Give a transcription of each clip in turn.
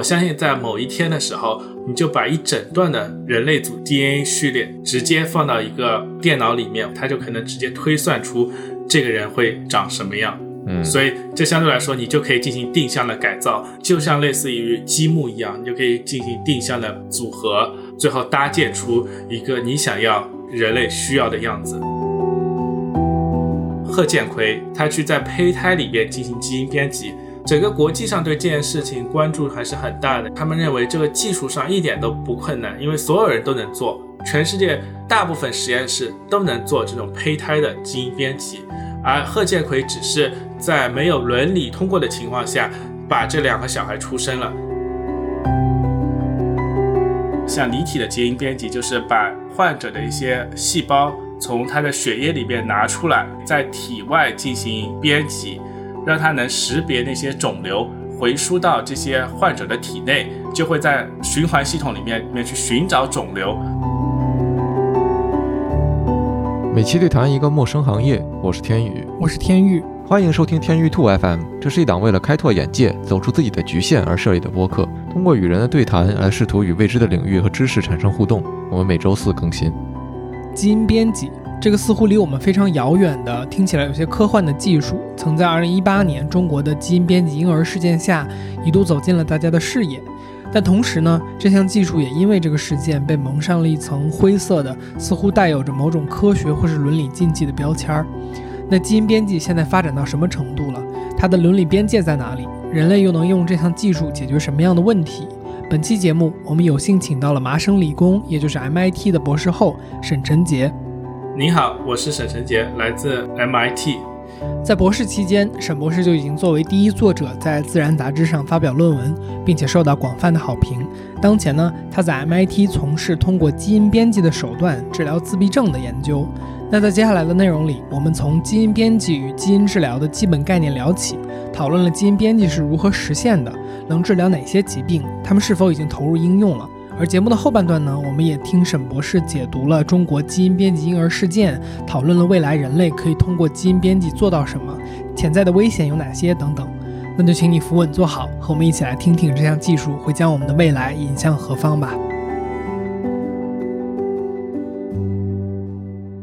我相信在某一天的时候，你就把一整段的人类组 DNA 序列直接放到一个电脑里面，它就可能直接推算出这个人会长什么样。嗯，所以这相对来说，你就可以进行定向的改造，就像类似于积木一样，你就可以进行定向的组合，最后搭建出一个你想要人类需要的样子。贺建奎他去在胚胎里边进行基因编辑，整个国际上对这件事情关注还是很大的。他们认为这个技术上一点都不困难，因为所有人都能做，全世界大部分实验室都能做这种胚胎的基因编辑。而贺建奎只是在没有伦理通过的情况下，把这两个小孩出生了。像离体的基因编辑，就是把患者的一些细胞从他的血液里边拿出来，在体外进行编辑，让它能识别那些肿瘤，回输到这些患者的体内，就会在循环系统里面里面去寻找肿瘤。每期对谈一个陌生行业，我是天宇，我是天宇，欢迎收听天宇兔 FM。这是一档为了开拓眼界、走出自己的局限而设立的播客，通过与人的对谈来试图与未知的领域和知识产生互动。我们每周四更新。基因编辑这个似乎离我们非常遥远的、听起来有些科幻的技术，曾在2018年中国的基因编辑婴儿事件下一度走进了大家的视野。但同时呢，这项技术也因为这个事件被蒙上了一层灰色的、似乎带有着某种科学或是伦理禁忌的标签儿。那基因编辑现在发展到什么程度了？它的伦理边界在哪里？人类又能用这项技术解决什么样的问题？本期节目，我们有幸请到了麻省理工，也就是 MIT 的博士后沈晨杰。你好，我是沈晨杰，来自 MIT。在博士期间，沈博士就已经作为第一作者在《自然》杂志上发表论文，并且受到广泛的好评。当前呢，他在 MIT 从事通过基因编辑的手段治疗自闭症的研究。那在接下来的内容里，我们从基因编辑与基因治疗的基本概念聊起，讨论了基因编辑是如何实现的，能治疗哪些疾病，他们是否已经投入应用了。而节目的后半段呢，我们也听沈博士解读了中国基因编辑婴儿事件，讨论了未来人类可以通过基因编辑做到什么，潜在的危险有哪些等等。那就请你扶稳坐好，和我们一起来听听这项技术会将我们的未来引向何方吧。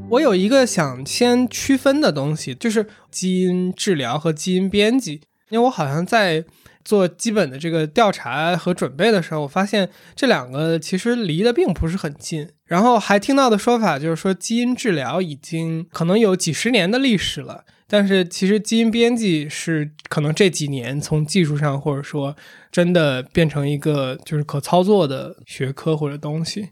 我有一个想先区分的东西，就是基因治疗和基因编辑，因为我好像在。做基本的这个调查和准备的时候，我发现这两个其实离得并不是很近。然后还听到的说法就是说，基因治疗已经可能有几十年的历史了，但是其实基因编辑是可能这几年从技术上或者说真的变成一个就是可操作的学科或者东西。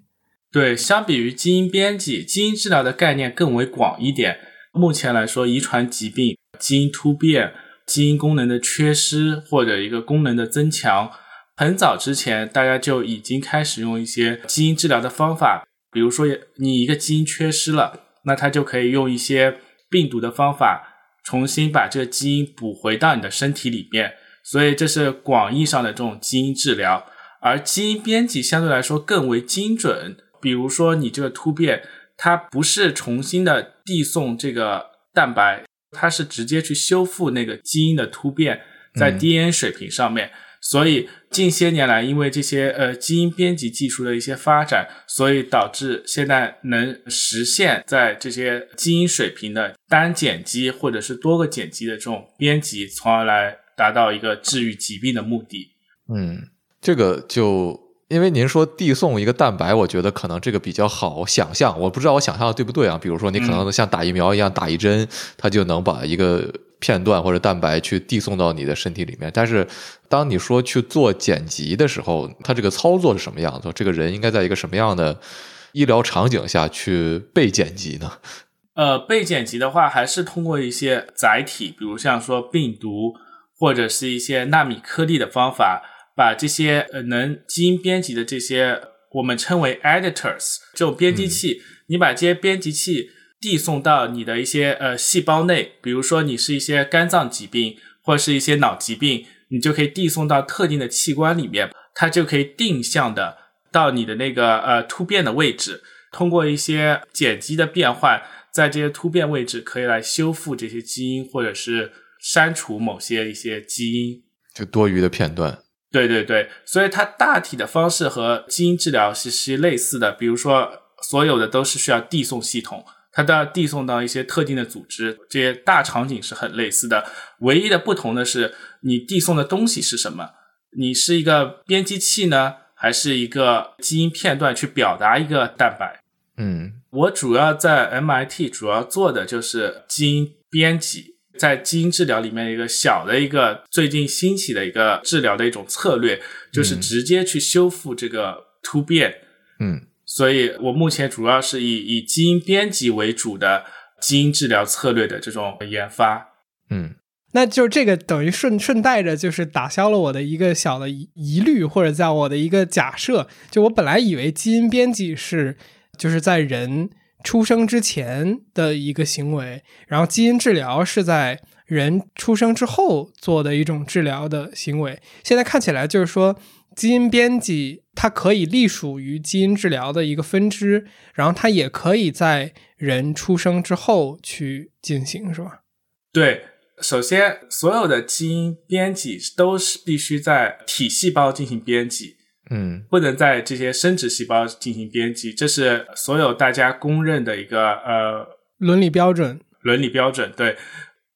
对，相比于基因编辑，基因治疗的概念更为广一点。目前来说，遗传疾病、基因突变。基因功能的缺失或者一个功能的增强，很早之前大家就已经开始用一些基因治疗的方法，比如说你一个基因缺失了，那它就可以用一些病毒的方法重新把这个基因补回到你的身体里面，所以这是广义上的这种基因治疗。而基因编辑相对来说更为精准，比如说你这个突变，它不是重新的递送这个蛋白。它是直接去修复那个基因的突变，在 DNA 水平上面，所以近些年来，因为这些呃基因编辑技术的一些发展，所以导致现在能实现在这些基因水平的单碱基或者是多个碱基的这种编辑，从而来达到一个治愈疾病的目的。嗯，这个就。因为您说递送一个蛋白，我觉得可能这个比较好想象，我不知道我想象的对不对啊？比如说你可能像打疫苗一样打一针，它就能把一个片段或者蛋白去递送到你的身体里面。但是当你说去做剪辑的时候，它这个操作是什么样子？这个人应该在一个什么样的医疗场景下去被剪辑呢？呃，被剪辑的话，还是通过一些载体，比如像说病毒或者是一些纳米颗粒的方法。把这些呃能基因编辑的这些我们称为 editors 这种编辑器，你把这些编辑器递送到你的一些呃细胞内，比如说你是一些肝脏疾病或者是一些脑疾病，你就可以递送到特定的器官里面，它就可以定向的到你的那个呃突变的位置，通过一些碱基的变换，在这些突变位置可以来修复这些基因或者是删除某些一些基因，就多余的片段。对对对，所以它大体的方式和基因治疗是是类似的，比如说所有的都是需要递送系统，它都要递送到一些特定的组织，这些大场景是很类似的。唯一的不同的是，你递送的东西是什么？你是一个编辑器呢，还是一个基因片段去表达一个蛋白？嗯我主要在 MIT 主要做的就是基因编辑，在基因治疗里面一个小的一个最近兴起的一个治疗的一种策略，就是直接去修复这个突变。嗯所以我目前主要是以以基因编辑为主的基因治疗策略的这种研发。嗯那就这个等于顺顺带着就是打消了我的一个小的疑疑虑，或者叫我的一个假设。就我本来以为基因编辑是就是在人出生之前的一个行为，然后基因治疗是在人出生之后做的一种治疗的行为。现在看起来就是说，基因编辑它可以隶属于基因治疗的一个分支，然后它也可以在人出生之后去进行，是吧？对，首先所有的基因编辑都是必须在体细胞进行编辑。嗯不能在这些生殖细胞进行编辑，这是所有大家公认的一个呃伦理标准。伦理标准。对，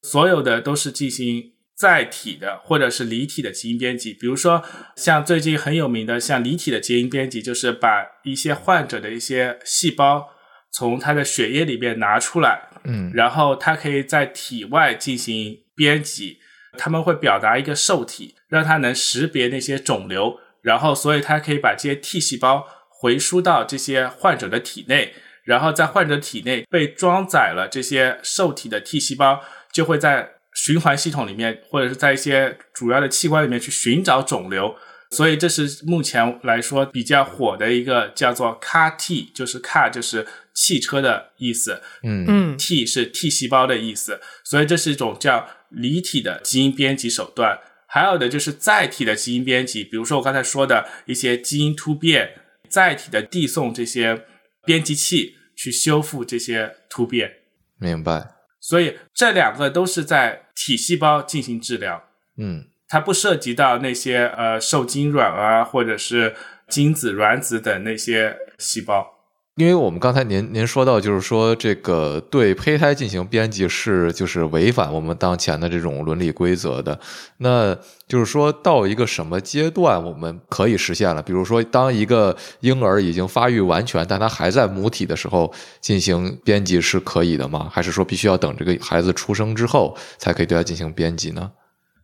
所有的都是进行载体的或者是离体的基因编辑。比如说，像最近很有名的像离体的基因编辑，就是把一些患者的一些细胞从他的血液里面拿出来，嗯然后他可以在体外进行编辑，他们会表达一个受体，让它能识别那些肿瘤，然后所以它可以把这些 T 细胞回输到这些患者的体内，然后在患者体内被装载了这些受体的 T 细胞，就会在循环系统里面或者是在一些主要的器官里面去寻找肿瘤。所以这是目前来说比较火的一个叫做 CAR T，就是 CAR 就是汽车的意思，嗯嗯 T 是 T 细胞的意思，所以这是一种叫离体的基因编辑手段。还有的就是载体的基因编辑，比如说我刚才说的一些基因突变，载体的递送这些编辑器去修复这些突变。明白。所以这两个都是在体细胞进行治疗，嗯它不涉及到那些呃受精卵啊，或者是精子、卵子等那些细胞。因为我们刚才您您说到，就是说这个对胚胎进行编辑是就是违反我们当前的这种伦理规则的。那就是说到一个什么阶段我们可以实现了？比如说，当一个婴儿已经发育完全，但他还在母体的时候进行编辑是可以的吗？还是说必须要等这个孩子出生之后才可以对他进行编辑呢？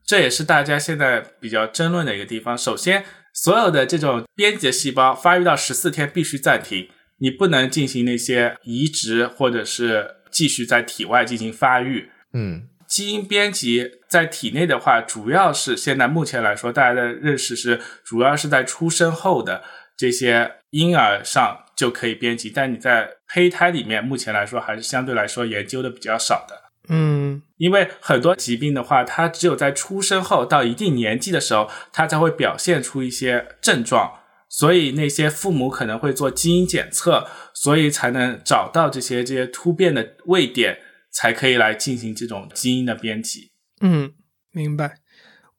这也是大家现在比较争论的一个地方。首先，所有的这种编辑细胞发育到十四天必须暂停，你不能进行那些移植或者是继续在体外进行发育。嗯基因编辑在体内的话，主要是现在目前来说，大家的认识是主要是在出生后的这些婴儿上就可以编辑，但你在胚胎里面，目前来说还是相对来说研究的比较少的。嗯因为很多疾病的话，它只有在出生后到一定年纪的时候，它才会表现出一些症状，所以那些父母可能会做基因检测，所以才能找到这些这些突变的位点，才可以来进行这种基因的编辑。嗯，明白。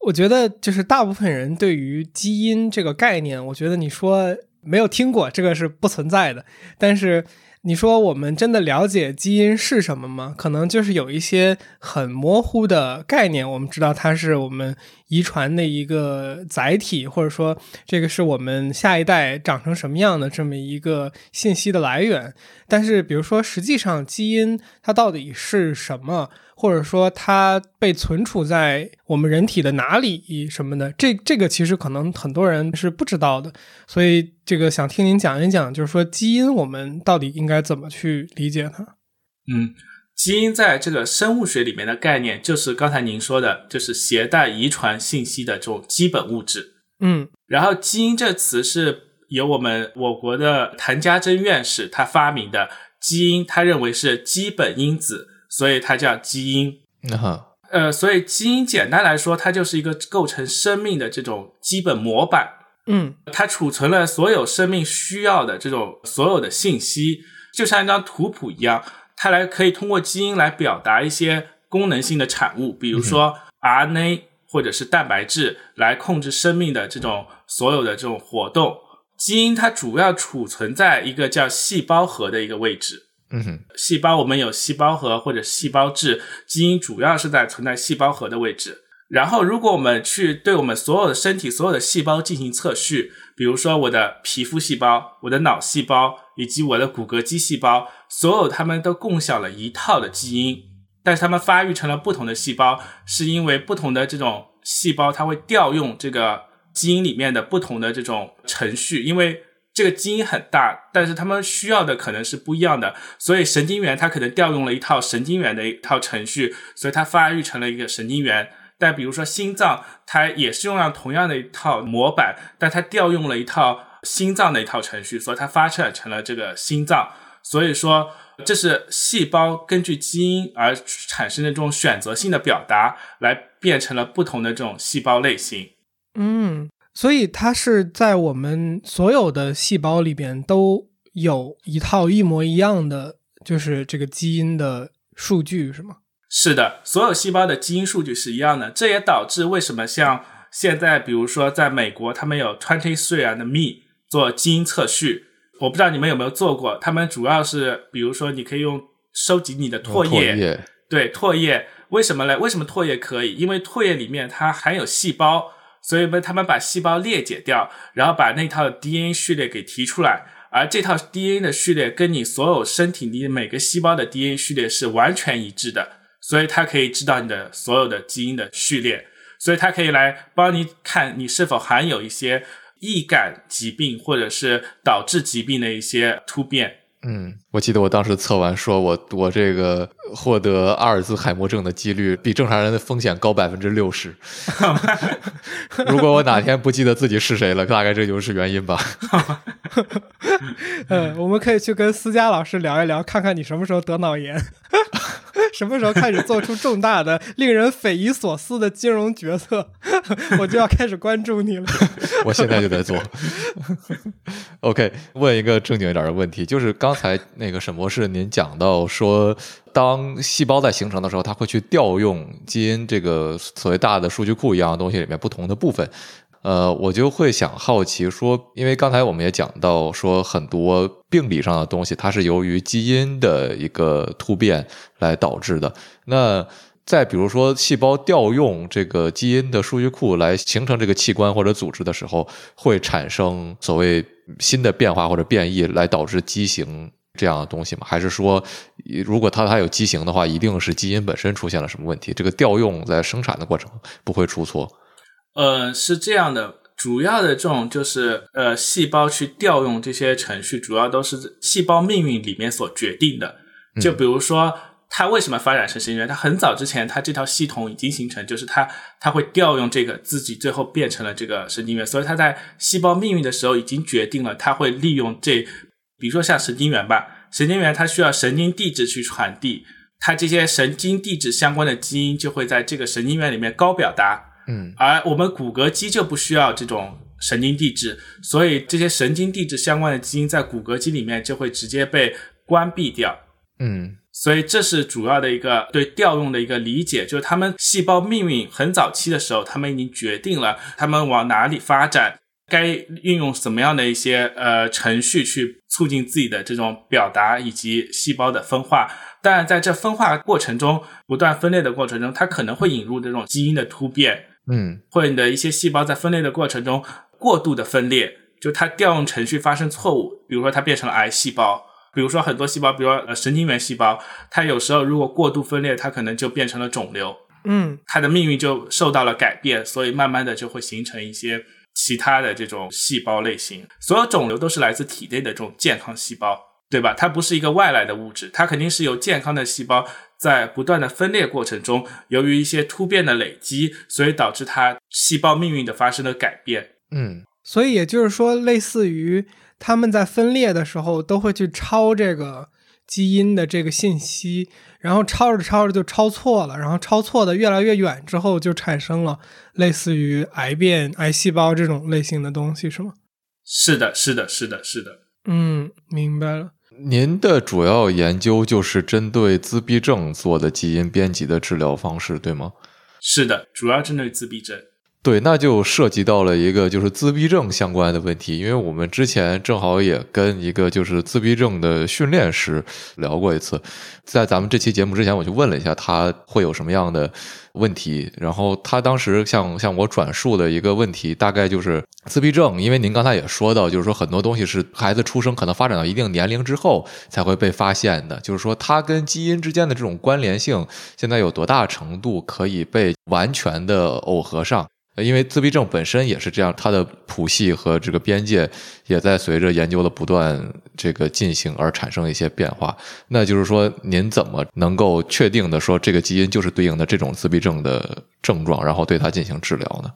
我觉得就是大部分人对于基因这个概念，我觉得你说没有听过，这个是不存在的。但是你说我们真的了解基因是什么吗？可能就是有一些很模糊的概念，我们知道它是我们遗传的一个载体，或者说这个是我们下一代长成什么样的这么一个信息的来源。但是，比如说，实际上基因它到底是什么，或者说它被存储在我们人体的哪里什么的，这这个其实可能很多人是不知道的。所以，这个想听您讲一讲，就是说基因我们到底应该怎么去理解它？嗯，基因在这个生物学里面的概念，就是刚才您说的，就是携带遗传信息的这种基本物质。嗯然后基因这词是由我们我国的谭家珍院士他发明的，基因他认为是基本因子，所以它叫基因。那哈呃，所以基因简单来说，它就是一个构成生命的这种基本模板，嗯它储存了所有生命需要的这种所有的信息，就像一张图谱一样，它来可以通过基因来表达一些功能性的产物，比如说 RNA、或者是蛋白质来控制生命的这种所有的这种活动。基因它主要储存在一个叫细胞核的一个位置。嗯，细胞我们有细胞核或者细胞质，基因主要是在存在细胞核的位置。然后，如果我们去对我们所有的身体所有的细胞进行测序，比如说我的皮肤细胞、我的脑细胞以及我的骨骼肌细胞，所有它们都共享了一套的基因，但是它们发育成了不同的细胞，是因为不同的这种细胞它会调用这个基因里面的不同的这种程序，因为这个基因很大，但是它们需要的可能是不一样的，所以神经元它可能调用了一套神经元的一套程序，所以它发育成了一个神经元。但比如说心脏，它也是用了同样的一套模板，但它调用了一套心脏的一套程序，所以它发展成了这个心脏。所以说，这是细胞根据基因而产生的这种选择性的表达，来变成了不同的这种细胞类型。嗯，所以它是在我们所有的细胞里边都有一套一模一样的，就是这个基因的数据，是吗？是的，所有细胞的基因数据是一样的，这也导致为什么像现在，比如说在美国，他们有 Twenty Three and Me 做基因测序，我不知道你们有没有做过。他们主要是，比如说你可以用收集你的唾液，对唾液，为什么嘞？为什么唾液可以？因为唾液里面它含有细胞，所以呢，他们把细胞裂解掉，然后把那套 DNA 序列给提出来，而这套 DNA 的序列跟你所有身体里每个细胞的 DNA 序列是完全一致的。所以它可以知道你的所有的基因的序列，所以它可以来帮你看你是否含有一些易感疾病或者是导致疾病的一些突变。嗯，我记得我当时测完，说我我这个获得阿尔兹海默症的几率比正常人的风险高百分之六十。如果我哪天不记得自己是谁了，大概这就是原因吧。嗯，我们可以去跟思佳老师聊一聊，看看你什么时候得脑炎。什么时候开始做出重大的、令人匪夷所思的金融决策，我就要开始关注你了。我现在就在做。OK，问一个正经一点的问题，就是刚才那个沈博士您讲到说，当细胞在形成的时候，它会去调用基因这个所谓大的数据库一样的东西里面不同的部分。呃，我就会想好奇说，因为刚才我们也讲到说，很多病理上的东西，它是由于基因的一个突变来导致的。那再比如说，细胞调用这个基因的数据库来形成这个器官或者组织的时候，会产生所谓新的变化或者变异，来导致畸形这样的东西吗？还是说，如果它它有畸形的话，一定是基因本身出现了什么问题？这个调用在生产的过程不会出错？呃，是这样的，主要的这种就是呃，细胞去调用这些程序，主要都是细胞命运里面所决定的。就比如说，它为什么发展成神经元？它很早之前，它这套系统已经形成，就是它它会调用这个自己，最后变成了这个神经元。所以它在细胞命运的时候已经决定了，它会利用这，比如说像神经元吧，神经元它需要神经递质去传递，它这些神经递质相关的基因就会在这个神经元里面高表达。嗯，而我们骨骼肌就不需要这种神经递质，所以这些神经递质相关的基因在骨骼肌里面就会直接被关闭掉。嗯，所以这是主要的一个对调用的一个理解，就是他们细胞命运很早期的时候，他们已经决定了他们往哪里发展，该运用什么样的一些呃程序去促进自己的这种表达以及细胞的分化。当然，在这分化过程中，不断分裂的过程中，它可能会引入这种基因的突变。嗯，或者你的一些细胞在分裂的过程中过度的分裂，就它调用程序发生错误，比如说它变成了癌细胞，比如说很多细胞，比如说呃神经元细胞，它有时候如果过度分裂，它可能就变成了肿瘤，嗯，它的命运就受到了改变，所以慢慢的就会形成一些其他的这种细胞类型。所有肿瘤都是来自体内的这种健康细胞，对吧？它不是一个外来的物质，它肯定是由健康的细胞。在不断的分裂过程中，由于一些突变的累积，所以导致它细胞命运的发生了改变。嗯，所以也就是说，类似于他们在分裂的时候，都会去抄这个基因的这个信息，然后抄着抄着就抄错了，然后抄错的越来越远之后，就产生了类似于癌变、癌细胞这种类型的东西，是吗？是的，是的，是的，是的。嗯，明白了。您的主要研究就是针对自闭症做的基因编辑的治疗方式，对吗？是的，主要针对自闭症。对，那就涉及到了一个就是自闭症相关的问题，因为我们之前正好也跟一个就是自闭症的训练师聊过一次，在咱们这期节目之前，我就问了一下他会有什么样的问题，然后他当时向向我转述的一个问题，大概就是自闭症，因为您刚才也说到，就是说很多东西是孩子出生可能发展到一定年龄之后才会被发现的，就是说它跟基因之间的这种关联性，现在有多大程度可以被完全的耦合上？因为自闭症本身也是这样，它的谱系和这个边界也在随着研究的不断这个进行而产生一些变化。那就是说，您怎么能够确定的说这个基因就是对应的这种自闭症的症状，然后对它进行治疗呢？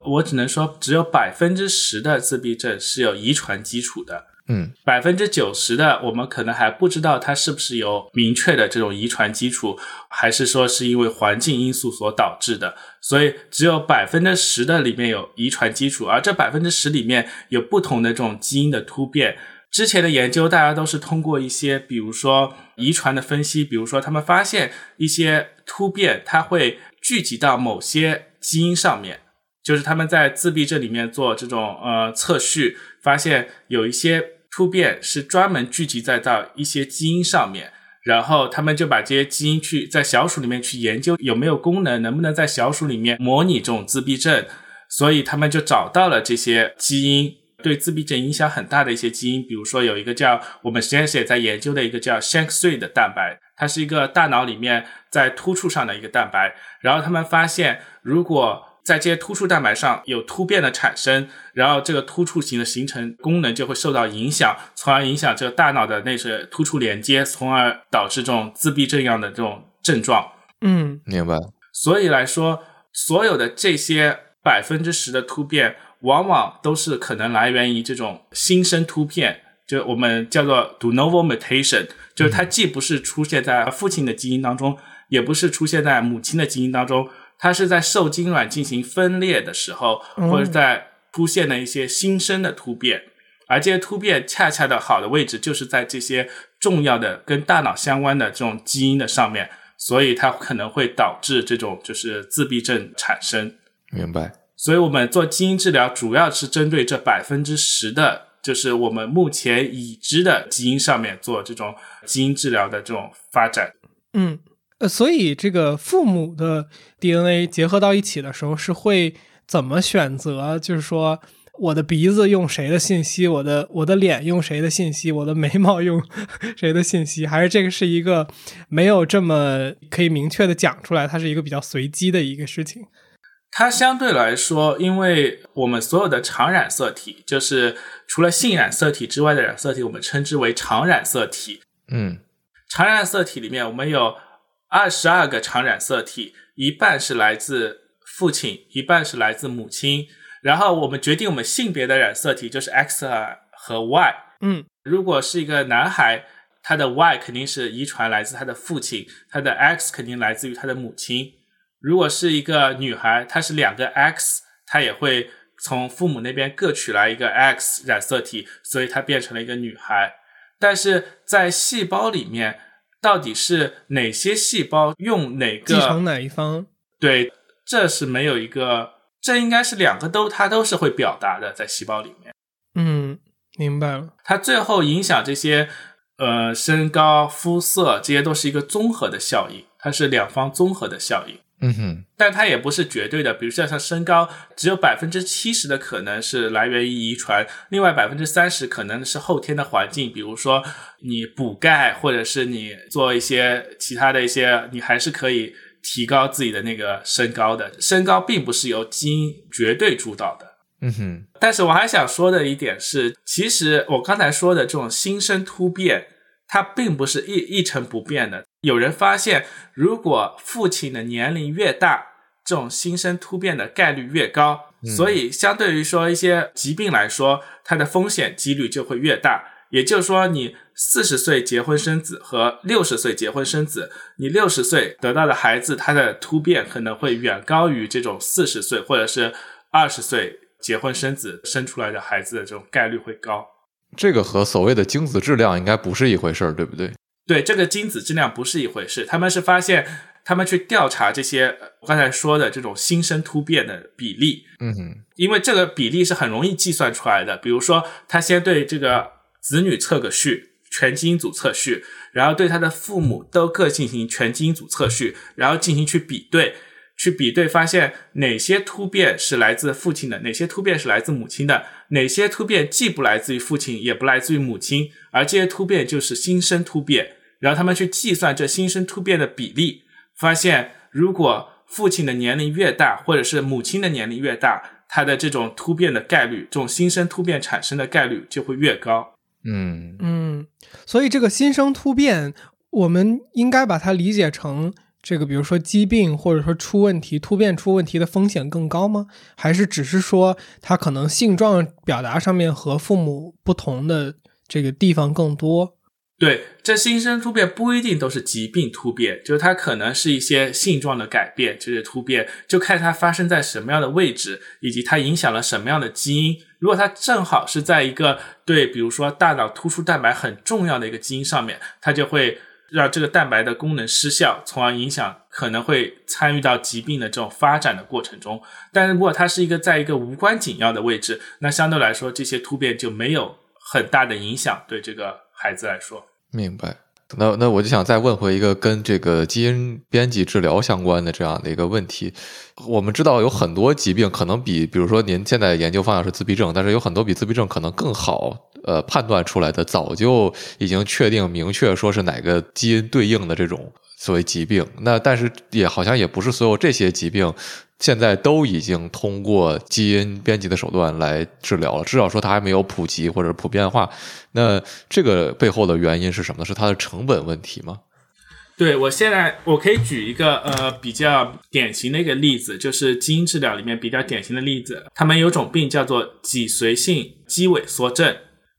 我只能说，只有百分之十的自闭症是有遗传基础的。嗯，百分之九十的我们可能还不知道它是不是有明确的这种遗传基础，还是说是因为环境因素所导致的。所以只有百分之十的里面有遗传基础，而这百分之十里面有不同的这种基因的突变。之前的研究大家都是通过一些，比如说遗传的分析，比如说他们发现一些突变，它会聚集到某些基因上面。就是他们在自闭症里面做这种呃测序，发现有一些。突变是专门聚集在到一些基因上面，然后他们就把这些基因去在小鼠里面去研究有没有功能，能不能在小鼠里面模拟这种自闭症，所以他们就找到了这些基因对自闭症影响很大的一些基因，比如说有一个叫我们实验室也在研究的一个叫 SHANK3 的蛋白，它是一个大脑里面在突触上的一个蛋白，然后他们发现如果在这些突触蛋白上有突变的产生，然后这个突触型的形成功能就会受到影响，从而影响这个大脑的那些突触连接，从而导致这种自闭症样的这种症状。嗯，明白。所以来说，所有的这些百分之十的突变，往往都是可能来源于这种新生突变，就我们叫做 de novo mutation，就是它既不是出现在父亲的基因当中，也不是出现在母亲的基因当中。它是在受精卵进行分裂的时候，或者在出现了一些新生的突变，而这些突变恰恰的好的位置就是在这些重要的跟大脑相关的这种基因的上面，所以它可能会导致这种就是自闭症产生。明白。所以我们做基因治疗主要是针对这百分之十的，就是我们目前已知的基因上面做这种基因治疗的这种发展。嗯。呃，所以这个父母的 DNA 结合到一起的时候，是会怎么选择？就是说，我的鼻子用谁的信息，我的我的脸用谁的信息，我的眉毛用 谁的信息？还是这个是一个没有这么可以明确的讲出来？它是一个比较随机的一个事情。它相对来说，因为我们所有的常染色体，就是除了性染色体之外的染色体，我们称之为常染色体。嗯，常染色体里面，我们有。二十二个常染色体，一半是来自父亲，一半是来自母亲。然后我们决定我们性别的染色体就是 X 和 Y。嗯，如果是一个男孩，他的 Y 肯定是遗传来自他的父亲，他的 X 肯定来自于他的母亲。如果是一个女孩，她是两个 X，她也会从父母那边各取来一个 X 染色体，所以她变成了一个女孩。但是在细胞里面。到底是哪些细胞用哪个继承哪一方？对，这是没有一个，这应该是两个都它都是会表达的，在细胞里面。嗯，明白了。它最后影响这些呃身高、肤色，这些都是一个综合的效应，它是两方综合的效应。嗯哼，但它也不是绝对的。比如说像身高，只有百分之七十的可能是来源于遗传，另外百分之三十可能是后天的环境。比如说你补钙，或者是你做一些其他的一些，你还是可以提高自己的那个身高的。身高并不是由基因绝对主导的。嗯哼。但是我还想说的一点是，其实我刚才说的这种新生突变，它并不是一一成不变的。有人发现，如果父亲的年龄越大，这种新生突变的概率越高。所以，相对于说一些疾病来说，它的风险几率就会越大。也就是说，你四十岁结婚生子和六十岁结婚生子，你六十岁得到的孩子，他的突变可能会远高于这种四十岁或者是二十岁结婚生子生出来的孩子的这种概率会高。这个和所谓的精子质量应该不是一回事儿，对不对？对这个精子质量不是一回事，他们是发现他们去调查这些我刚才说的这种新生突变的比例，嗯哼，因为这个比例是很容易计算出来的。比如说，他先对这个子女测个序，全基因组测序，然后对他的父母都各进行全基因组测序，然后进行去比对。去比对，发现哪些突变是来自父亲的，哪些突变是来自母亲的，哪些突变既不来自于父亲，也不来自于母亲，而这些突变就是新生突变。然后他们去计算这新生突变的比例，发现如果父亲的年龄越大，或者是母亲的年龄越大，他的这种突变的概率，这种新生突变产生的概率就会越高。嗯嗯，所以这个新生突变，我们应该把它理解成。这个，比如说疾病或者说出问题、突变出问题的风险更高吗？还是只是说它可能性状表达上面和父母不同的这个地方更多？对，这新生突变不一定都是疾病突变，就是它可能是一些性状的改变，这些突变就看它发生在什么样的位置，以及它影响了什么样的基因。如果它正好是在一个对，比如说大脑突出蛋白很重要的一个基因上面，它就会。让这个蛋白的功能失效，从而影响可能会参与到疾病的这种发展的过程中。但是如果它是一个在一个无关紧要的位置，那相对来说这些突变就没有很大的影响，对这个孩子来说。明白。那那我就想再问回一个跟这个基因编辑治疗相关的这样的一个问题。我们知道有很多疾病可能比，比如说您现在研究方向是自闭症，但是有很多比自闭症可能更好。呃，判断出来的早就已经确定明确说是哪个基因对应的这种所谓疾病，那但是也好像也不是所有这些疾病现在都已经通过基因编辑的手段来治疗了，至少说它还没有普及或者普遍化。那这个背后的原因是什么呢？是它的成本问题吗？对我现在我可以举一个呃比较典型的一个例子，就是基因治疗里面比较典型的例子，他们有种病叫做脊髓性肌萎缩症。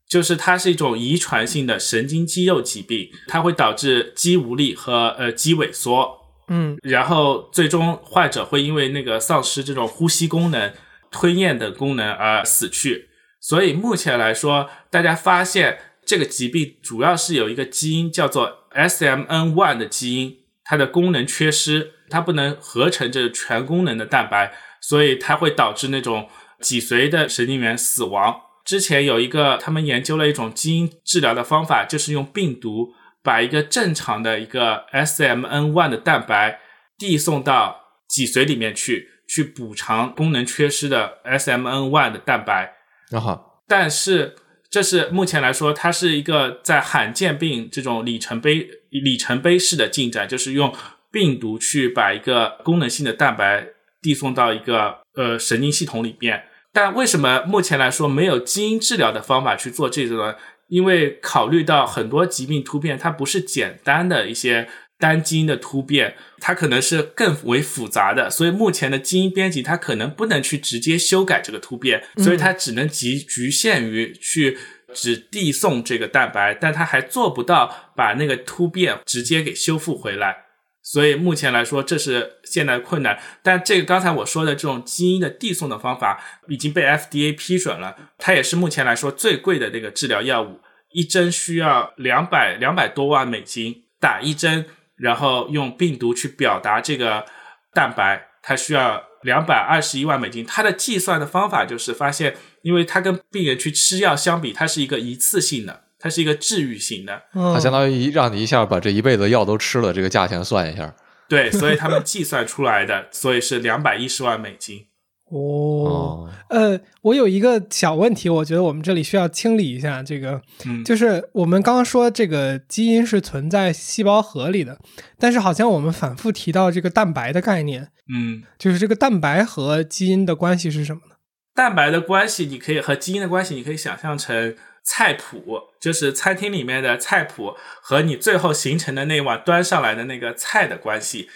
就是它是一种遗传性的神经肌肉疾病，它会导致肌无力和呃肌萎缩，嗯，然后最终患者会因为那个丧失这种呼吸功能、吞咽的功能而死去。所以目前来说，大家发现这个疾病主要是有一个基因叫做 SMN1 的基因，它的功能缺失，它不能合成这全功能的蛋白，所以它会导致那种脊髓的神经元死亡。之前有一个，他们研究了一种基因治疗的方法，就是用病毒把一个正常的一个 SMN1 的蛋白递送到脊髓里面去，去补偿功能缺失的 SMN1 的蛋白。然后，但是这是目前来说，它是一个在罕见病这种里程碑里程碑式的进展，就是用病毒去把一个功能性的蛋白递送到一个呃神经系统里面。但为什么目前来说没有基因治疗的方法去做这个呢？因为考虑到很多疾病突变，它不是简单的一些单基因的突变，它可能是更为复杂的，所以目前的基因编辑它可能不能去直接修改这个突变，所以它只能局局限于去只递送这个蛋白，但它还做不到把那个突变直接给修复回来。所以目前来说，这是现在困难。但这个刚才我说的这种基因的递送的方法已经被 FDA 批准了，它也是目前来说最贵的那个治疗药物，一针需要两百两百多万美金打一针，然后用病毒去表达这个蛋白，它需要两百二十一万美金。它的计算的方法就是发现，因为它跟病人去吃药相比，它是一个一次性的。它是一个治愈型的，它相当于让你一下把这一辈子药都吃了，这个价钱算一下。对，所以他们计算出来的，所以是两百一十万美金。哦，呃，我有一个小问题，我觉得我们这里需要清理一下。这个，就是我们刚刚说这个基因是存在细胞核里的，但是好像我们反复提到这个蛋白的概念。嗯，就是这个蛋白和基因的关系是什么呢？蛋白的关系，你可以和基因的关系，你可以想象成。菜谱就是餐厅里面的菜谱和你最后形成的那碗端上来的那个菜的关系。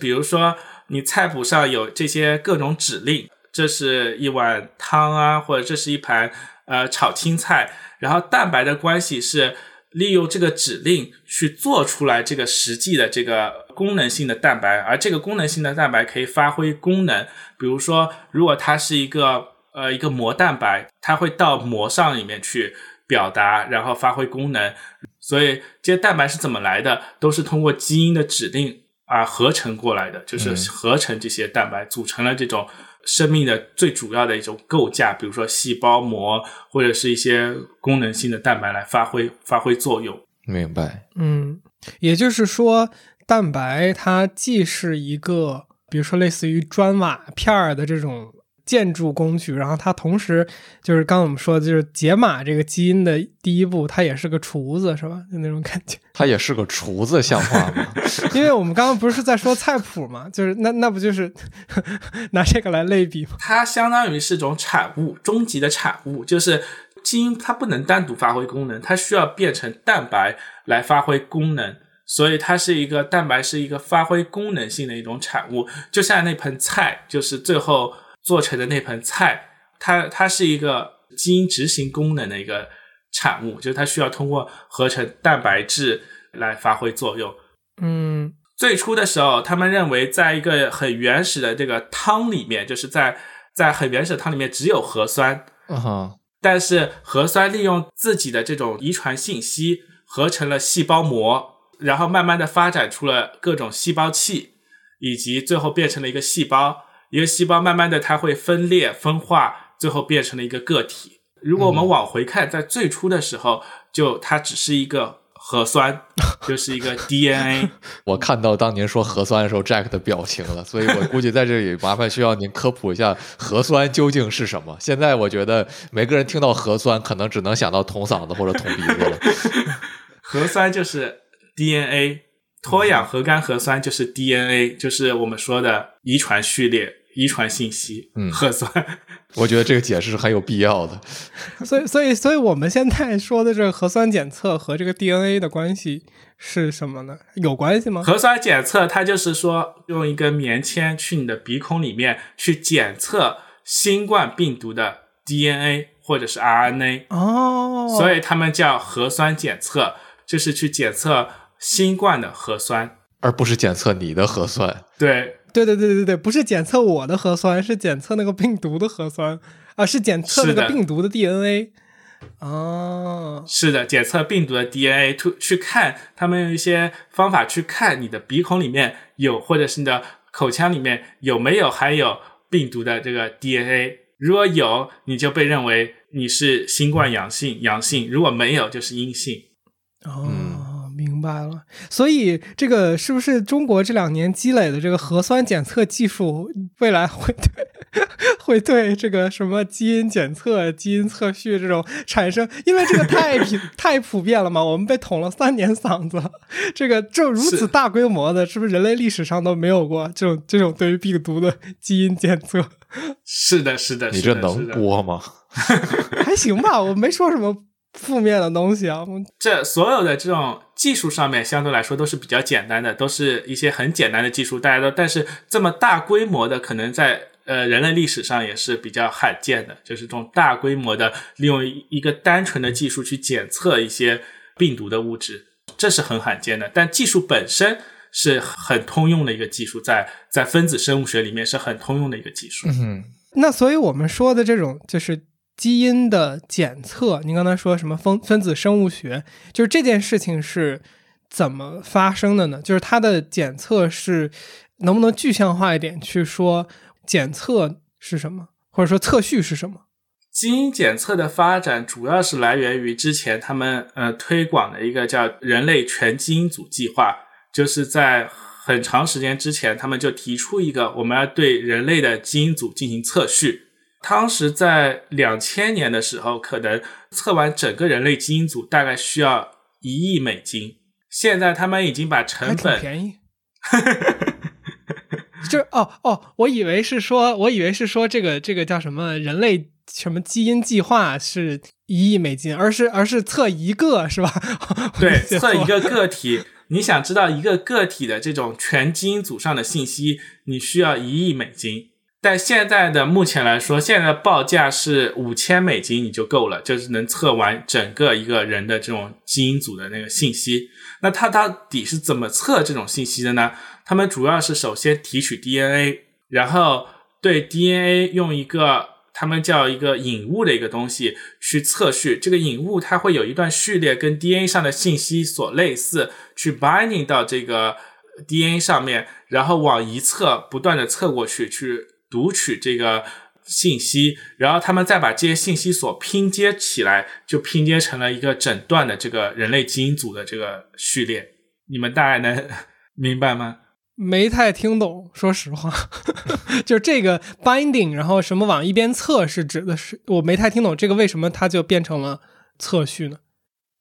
比如说，你菜谱上有这些各种指令，这是一碗汤啊，或者这是一盘呃炒青菜。然后蛋白的关系是利用这个指令去做出来这个实际的这个功能性的蛋白，而这个功能性的蛋白可以发挥功能。比如说，如果它是一个呃一个膜蛋白，它会到膜上里面去。表达，然后发挥功能，所以这些蛋白是怎么来的？都是通过基因的指令啊合成过来的，就是嗯合成这些蛋白，组成了这种生命的最主要的一种构架，比如说细胞膜或者是一些功能性的蛋白来发挥发挥作用。明白。嗯，也就是说，蛋白它既是一个，比如说类似于砖瓦片儿的这种建筑工具，然后它同时就是刚刚我们说的，就是解码这个基因的第一步，它也是个厨子，是吧？就那种感觉。他也是个厨子，像话吗？因为我们刚刚不是在说菜谱嘛，就是那那不就是 拿这个来类比吗？它相当于是种产物，终极的产物，就是基因它不能单独发挥功能，它需要变成蛋白来发挥功能，所以它是一个蛋白是一个发挥功能性的一种产物，就像那盆菜，就是最后做成的那盆菜，它它是一个基因执行功能的一个产物，就是它需要通过合成蛋白质来发挥作用。嗯最初的时候，他们认为在一个很原始的这个汤里面，就是在在很原始的汤里面只有核酸，嗯哼，但是核酸利用自己的这种遗传信息合成了细胞膜，然后慢慢的发展出了各种细胞器，以及最后变成了一个细胞。一个细胞慢慢的它会分裂分化，最后变成了一个个体。如果我们往回看，在最初的时候，就它只是一个核酸，就 是一个 DNA。我看到当年说核酸的时候，Jack 的表情了，所以我估计在这里麻烦需要您科普一下核酸究竟是什么。现在我觉得每个人听到核酸，可能只能想到捅嗓子或者捅鼻子了。核酸就是 DNA，脱氧核苷核酸就是 DNA，就是我们说的遗传序列、遗传信息。嗯核酸我觉得这个解释是很有必要的。所以所以所以我们现在说的这个核酸检测和这个 DNA 的关系是什么呢？有关系吗？核酸检测，它就是说用一根棉签去你的鼻孔里面去检测新冠病毒的 DNA 或者是 RNA，、哦，所以他们叫核酸检测，就是去检测新冠的核酸。而不是检测你的核酸。对，对对对对对，不是检测我的核酸，是检测那个病毒的核酸啊，是检测那个病毒的 DNA。哦，是的，检测病毒的 DNA，去去看他们用一些方法去看你的鼻孔里面有，或者是你的口腔里面有没有含有病毒的这个 DNA。如果有，你就被认为你是新冠阳性，阳性；如果没有，就是阴性。哦，明白了。所以这个是不是中国这两年积累的这个核酸检测技术，未来会对 会对这个什么基因检测、基因测序这种产生？因为这个太普 太普遍了嘛，我们被捅了三年嗓子，这个这如此大规模的，是不是人类历史上都没有过这种这种对于病毒的基因检测？是的，是的，你这能播吗？还行吧，我没说什么负面的东西啊。这所有的这种技术上面相对来说都是比较简单的，都是一些很简单的技术，大家都但是这么大规模的，可能在呃人类历史上也是比较罕见的，就是这种大规模的利用一一个单纯的技术去检测一些病毒的物质，这是很罕见的。但技术本身是很通用的一个技术，在在分子生物学里面是很通用的一个技术。嗯，那所以我们说的这种就是基因的检测，您刚才说什么分分子生物学，就是这件事情是怎么发生的呢？就是它的检测是能不能具象化一点去说检测是什么，或者说测序是什么？基因检测的发展主要是来源于之前他们呃推广的一个叫人类全基因组计划，就是在很长时间之前，他们就提出一个我们要对人类的基因组进行测序。当时在两千年的时候，可能测完整个人类基因组大概需要一亿美金。现在他们已经把成本便宜。就哦哦，我以为是说，我以为是说这个这个叫什么人类什么基因计划是一亿美金，而是而是测一个是吧？对，测一个个体，你想知道一个个体的这种全基因组上的信息，你需要一亿美金。但现在的目前来说，现在的报价是五千美金你就够了，就是能测完整个一个人的这种基因组的那个信息。那它到底是怎么测这种信息的呢？他们主要是首先提取 DNA，然后对 DNA 用一个他们叫一个引物的一个东西去测序。这个引物它会有一段序列跟 DNA 上的信息所类似，去 binding 到这个 DNA 上面，然后往一侧不断的侧过去，去读取这个信息，然后他们再把这些信息所拼接起来，就拼接成了一个整段的这个人类基因组的这个序列。你们大概能 明白吗？没太听懂，说实话，就这个 binding，然后什么往一边侧是指的是我没太听懂这个为什么它就变成了侧序呢？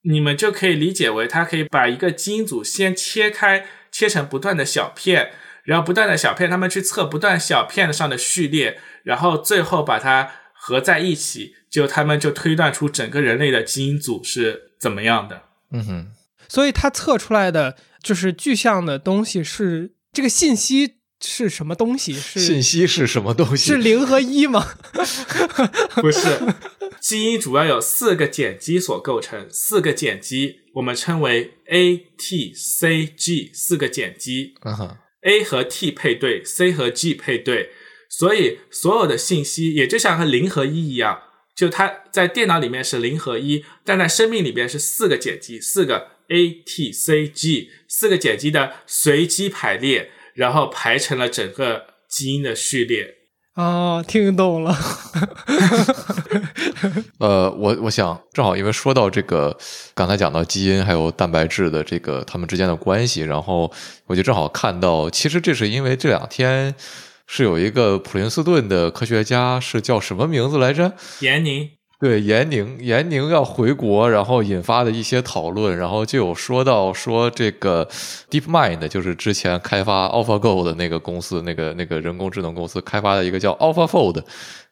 你们就可以理解为，它可以把一个基因组先切开，切成不断的小片，然后不断的小片，他们去测不断小片上的序列，然后最后把它合在一起，就他们就推断出整个人类的基因组是怎么样的。嗯哼，所以它测出来的就是具象的东西是这个信息是什么东西？是信息是什么东西？是零和一吗？不是，基因主要有四个碱基所构成，四个碱基我们称为 A、T、C、G 四个碱基。嗯哼，A 和 T 配对，C 和 G 配对，所以所有的信息也就像和零和一一样，就它在电脑里面是零和一，但在生命里边是四个碱基，四个 A、T、C、G 四个碱基的随机排列，然后排成了整个基因的序列。哦，听懂了。呃，我我想正好，因为说到这个，刚才讲到基因还有蛋白质的这个它们之间的关系，然后我就正好看到，其实这是因为这两天是有一个普林斯顿的科学家是叫什么名字来着？闫宁，对，严宁，严宁要回国，然后引发的一些讨论，然后就有说到说这个 DeepMind 就是之前开发 AlphaGo 的那个公司，那个那个人工智能公司开发的一个叫 AlphaFold，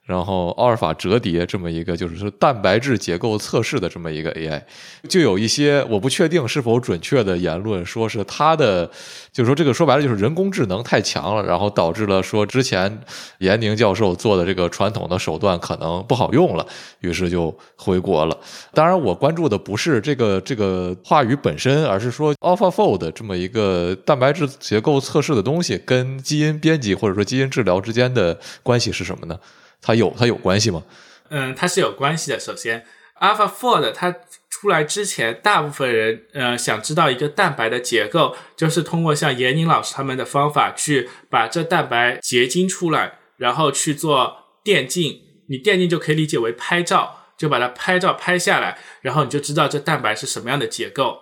然后阿尔法折叠这么一个就是说蛋白质结构测试的这么一个 AI，就有一些我不确定是否准确的言论，说是它的，就是说这个说白了就是人工智能太强了，然后导致了说之前严宁教授做的这个传统的手段可能不好用了，于是就回国了。当然，我关注的不是这个这个话语本身，而是说 AlphaFold 这么一个蛋白质结构测试的东西跟基因编辑或者说基因治疗之间的关系是什么呢？它有它有关系吗？嗯，它是有关系的。首先，AlphaFold 它出来之前，大部分人呃想知道一个蛋白的结构，就是通过像严宁老师他们的方法去把这蛋白结晶出来，然后去做电镜。你电镜就可以理解为拍照，就把它拍照拍下来，然后你就知道这蛋白是什么样的结构。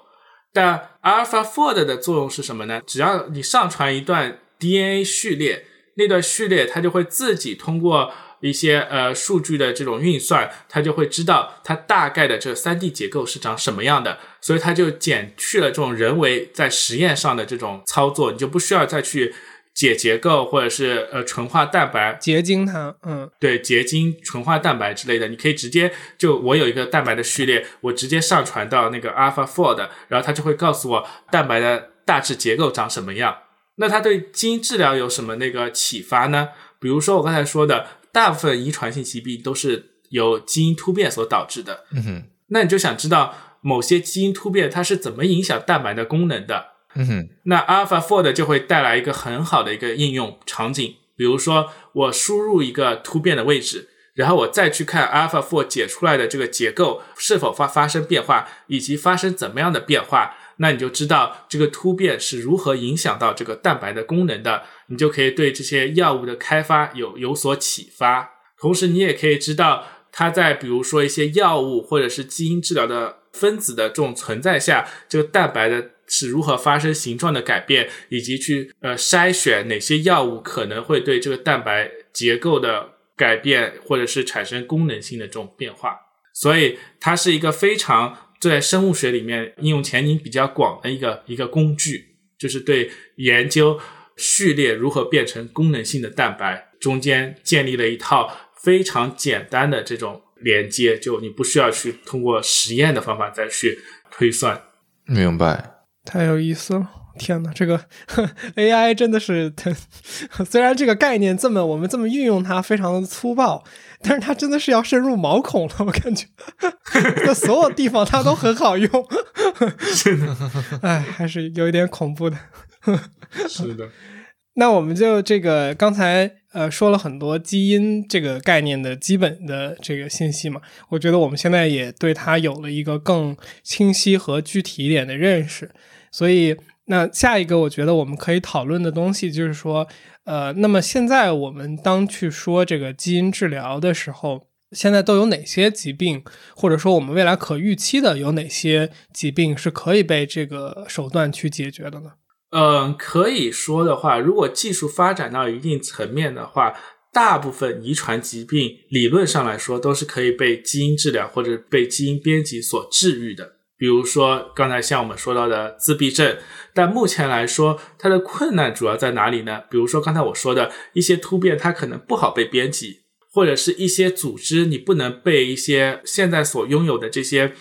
但 AlphaFold 的作用是什么呢？只要你上传一段 DNA 序列，那段序列它就会自己通过一些呃数据的这种运算，它就会知道它大概的这三 D 结构是长什么样的，所以它就减去了这种人为在实验上的这种操作，你就不需要再去解结构或者是呃纯化蛋白，结晶它，嗯，对结晶、纯化蛋白之类的，你可以直接就我有一个蛋白的序列，我直接上传到那个 AlphaFold，然后它就会告诉我蛋白的大致结构长什么样。那它对基因治疗有什么那个启发呢？比如说我刚才说的，大部分遗传性疾病都是由基因突变所导致的。嗯哼，那你就想知道某些基因突变它是怎么影响蛋白的功能的？嗯哼，那 AlphaFold 就会带来一个很好的一个应用场景，比如说我输入一个突变的位置，然后我再去看 AlphaFold 解出来的这个结构是否发发生变化，以及发生怎么样的变化，那你就知道这个突变是如何影响到这个蛋白的功能的，你就可以对这些药物的开发有有所启发。同时，你也可以知道它在比如说一些药物或者是基因治疗的分子的这种存在下，这个蛋白的是如何发生形状的改变，以及去呃筛选哪些药物可能会对这个蛋白结构的改变，或者是产生功能性的这种变化。所以它是一个非常在生物学里面应用前景比较广的一个一个工具，就是对研究序列如何变成功能性的蛋白中间建立了一套非常简单的这种连接，就你不需要去通过实验的方法再去推算。明白。太有意思了。天哪，这个 AI 真的是，虽然这个概念这么我们这么运用它非常的粗暴，但是它真的是要深入毛孔了，我感觉，在所有地方它都很好用。是的，哎，还是有一点恐怖的。是的。那我们就这个刚才呃说了很多基因这个概念的基本的这个信息嘛，我觉得我们现在也对它有了一个更清晰和具体一点的认识。所以那下一个我觉得我们可以讨论的东西就是说，呃，那么现在我们当去说这个基因治疗的时候，现在都有哪些疾病，或者说我们未来可预期的有哪些疾病是可以被这个手段去解决的呢？嗯，可以说的话，如果技术发展到一定层面的话，大部分遗传疾病理论上来说都是可以被基因治疗或者被基因编辑所治愈的。比如说刚才像我们说到的自闭症，但目前来说它的困难主要在哪里呢？比如说刚才我说的一些突变，它可能不好被编辑，或者是一些组织你不能被一些现在所拥有的这些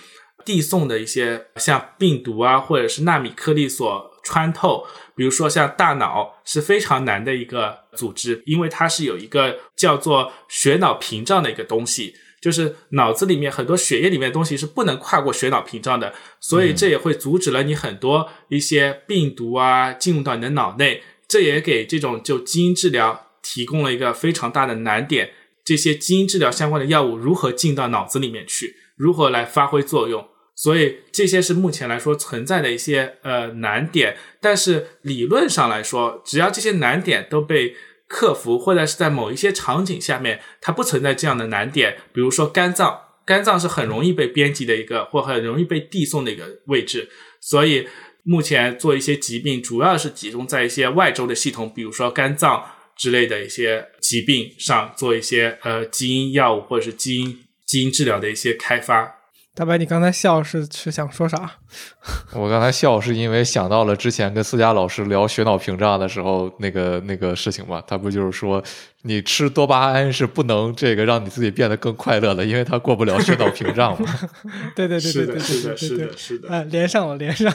递送的一些像病毒啊，或者是纳米颗粒所。穿透，比如说像大脑是非常难的一个组织，因为它是有一个叫做血脑屏障的一个东西，就是脑子里面很多血液里面的东西是不能跨过血脑屏障的，所以这也会阻止了你很多一些病毒啊进入到你的脑内，这也给这种就基因治疗提供了一个非常大的难点。这些基因治疗相关的药物如何进到脑子里面去，如何来发挥作用？所以这些是目前来说存在的一些呃难点，但是理论上来说，只要这些难点都被克服，或者是在某一些场景下面它不存在这样的难点，比如说肝脏，肝脏是很容易被编辑的一个或很容易被递送的一个位置，所以目前做一些疾病主要是集中在一些外周的系统，比如说肝脏之类的一些疾病上做一些呃基因药物或者是基因基因治疗的一些开发。大白，你刚才笑是是想说啥？我刚才笑是因为想到了之前跟思佳老师聊血脑屏障的时候那个那个事情嘛。他不就是说，你吃多巴胺是不能这个让你自己变得更快乐的，因为它过不了血脑屏障嘛。对对对对对是的是的是的。哎，连上了，连上。